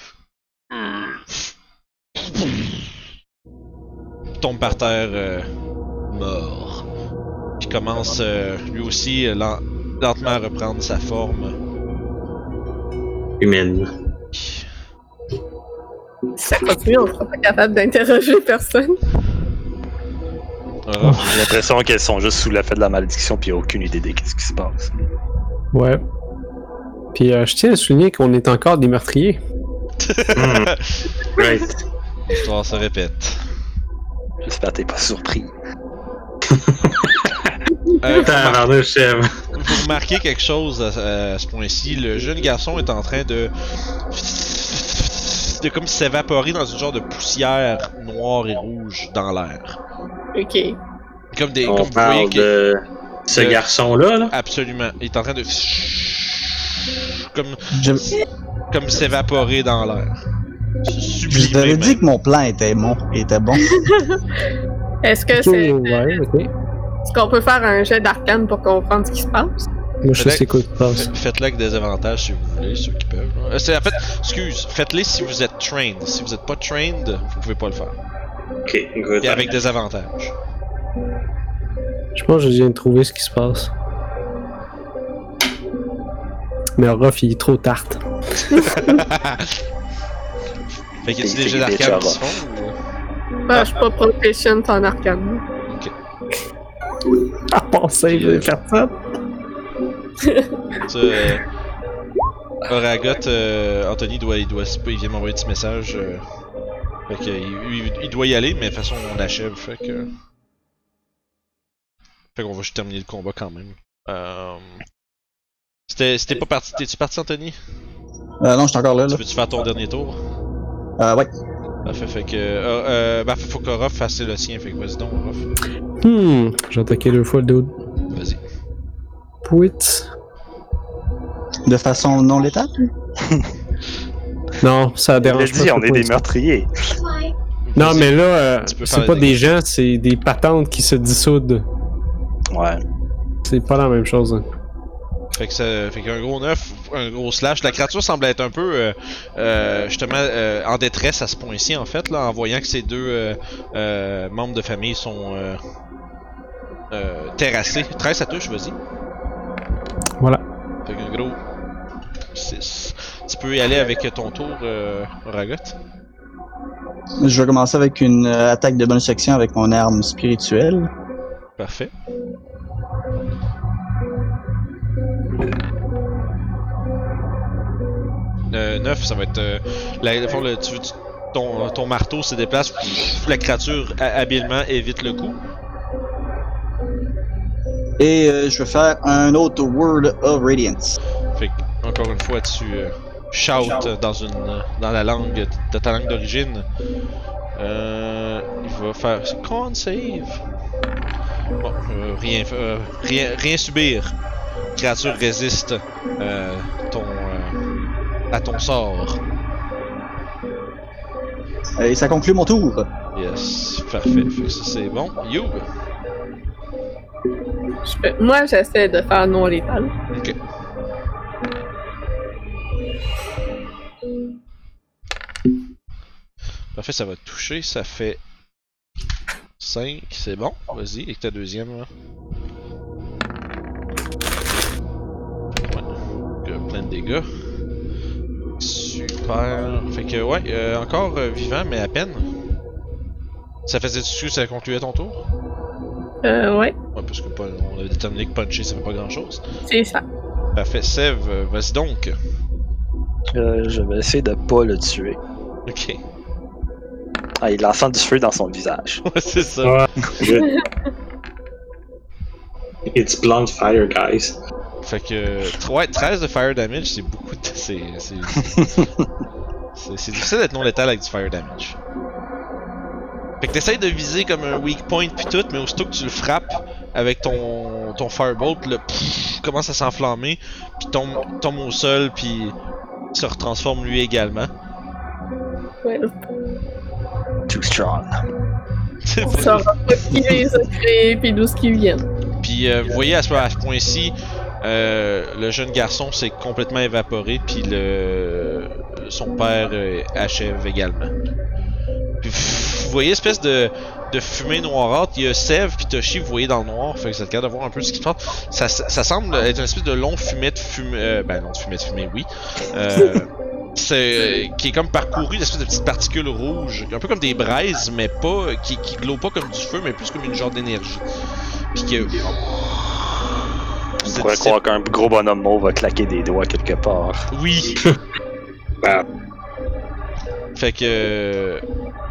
tombe par terre euh, mort. Puis commence euh, lui aussi euh, len- lentement à reprendre sa forme. Humaine. Si ça continue, on sera pas capable d'interroger personne. Aura. J'ai l'impression qu'elles sont juste sous l'effet de la malédiction puis aucune idée de ce qui se passe. Ouais. Puis euh, je tiens à souligner qu'on est encore des meurtriers. Right. L'histoire se répète. J'espère que t'es pas surpris. Euh, vous, vous remarquez quelque chose à, à ce point-ci. Le jeune garçon est en train de. De comme s'évaporer dans une genre de poussière noire et rouge dans l'air. Ok. Comme des. On comme vous voyez parle que- de ce de- garçon-là, là? Absolument. Il est en train de. Comme, Je, comme s'évaporer dans l'air. je vous Sublimé. avais dit que mon plan était bon. était bon. Est-ce que c'est. ouais, ok. Est-ce qu'on peut faire un jet d'arcane pour comprendre ce qui se passe? Moi, je sais quoi Faites-le avec des avantages si vous voulez, ceux qui peuvent. Euh, en fait, excuse, faites-les si vous êtes trained. Si vous êtes pas trained, vous pouvez pas le faire. Ok, good. Et avec des avantages. Je pense que je viens de trouver ce qui se passe. Mais Ruff, il est trop tarte. fait qu'il y a des des d'arcade qui se font ou- Ben, je suis pas proficient en arcane. À part save les personnes. Ça, Oragot, euh, Anthony doit, il doit, il vient m'envoyer un petit message. euh, fait que, il, il- il doit y aller, mais de toute façon on achève, fait que. Fait qu'on va juste terminer le combat quand même. Euh, C'était, c'était pas parti, t'es-tu parti Anthony? Euh, non, je suis encore là. là. Tu veux-tu faire ton dernier tour? Euh, ouais. Parfait, fait que. Euh, euh, bah, faut qu'Orof fasse le sien, fait que vas-y donc, Orof. Hmm, j'ai attaqué deux fois le dude. Vas-y. De façon non létale? Non, ça dérange pas. dit, je on est pas des meurtriers. Non, mais là, euh, c'est pas des gens, c'est des patentes qui se dissoudent. Ouais. C'est pas la même chose. hein. Fait que ça fait qu'un gros neuf, un gros slash. La créature semble être un peu euh, euh, justement euh, en détresse à ce point-ci en fait là, en voyant que ces deux euh, euh, membres de famille sont euh, euh, terrassés. 13 ça touche, vas-y. Voilà. Fait qu'un gros 6. Tu peux y aller avec ton tour, euh, Ragot. Je vais commencer avec une euh, attaque de bonus action avec mon arme spirituelle. Parfait. Euh, 9, ça va être. Euh, la, tu ton, ton marteau se déplace, la créature ha- habilement évite le coup. Et euh, je vais faire un autre Word of Radiance. Fait encore une fois, tu euh, shout dans une euh, dans la langue de ta langue d'origine. Euh, il va faire con save. Bon, euh, rien, euh, rien, rien subir. Créature résiste euh, ton euh, à ton sort. Et ça conclut mon tour. Yes, parfait. Fait que ça c'est bon. You. Fais- Moi, j'essaie de faire non létal. Ok. Parfait, ça va toucher. Ça fait 5, c'est bon. Vas-y, avec ta deuxième. Euh, plein de dégâts. Super. Fait que, ouais, euh, encore euh, vivant, mais à peine. Ça faisait dessus ça concluait ton tour? Euh, ouais, Ouais, parce que pas- on avait déterminé que puncher ça fait pas grand chose. c'est ça. Parfait, Sev, euh, vas-y donc. Euh, je vais essayer de pas le tuer. Ok. Ah, il lance du feu dans son visage. Ouais, c'est ça. Ouais. It's blonde fire, guys. Fait que. Ouais, 13 de fire damage, c'est beaucoup de. C'est. C'est c'est- c'est difficile d'être non létal avec du fire damage. Fait que t'essayes de viser comme un weak point puis tout, mais aussitôt que tu le frappes avec ton, ton firebolt, le pff, commence à s'enflammer, puis tombe, tombe au sol, puis se retransforme lui également. Ouais, Too strong. C'est on saura pas qui les a créés pis d'où ce qu'ils viennent. Puis euh, vous voyez à ce, à ce point-ci, euh, le jeune garçon s'est complètement évaporé, puis le son père euh, achève également. Puis vous voyez espèce de, de fumée noirâtre, il y a Sev puis Toshi, vous voyez dans le noir, fait que vous êtes capable de voir un peu ce qui se passe. Ça, ça, ça semble être une espèce de long fumet de fumée, euh, ben non de fumée de fumée, oui. Euh, c'est qui est comme parcouru d'espèces de petites particules rouges, un peu comme des braises, mais pas qui qui glow pas comme du feu, mais plus comme une genre d'énergie. Puis que On pourrait croire qu'un gros bonhomme mauve va claquer des doigts quelque part. Oui. Ah. Fait que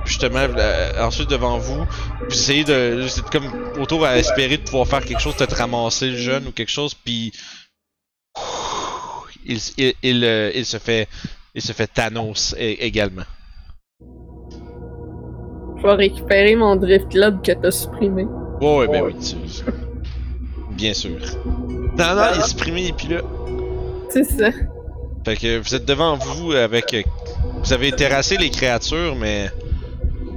justement euh, ensuite devant vous, vous essayez de vous êtes comme autour à espérer de pouvoir faire quelque chose, peut-être ramasser le jeune ou quelque chose, puis il, il, il, euh, il se fait il se fait Thanos également. Je vais récupérer mon Drift Club que t'as supprimé. Ouais, ouais, ben oui, tu- bien sûr. Non, non, il est supprimé et puis là. C'est ça. Fait que vous êtes devant vous avec. euh, Vous avez terrassé les créatures, mais.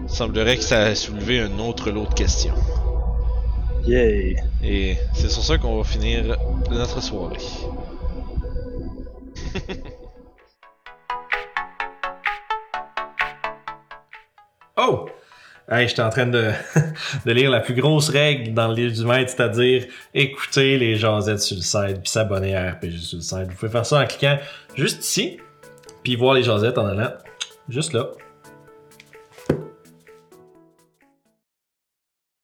Il semblerait que ça a soulevé un autre lot de questions. Yay! Et c'est sur ça qu'on va finir notre soirée. Oh! Hey, j'étais en train de, de lire la plus grosse règle dans le livre du maître, c'est-à-dire écouter les jasettes sur le site, puis s'abonner à RPG sur le site. Vous pouvez faire ça en cliquant juste ici, puis voir les jasettes en allant juste là.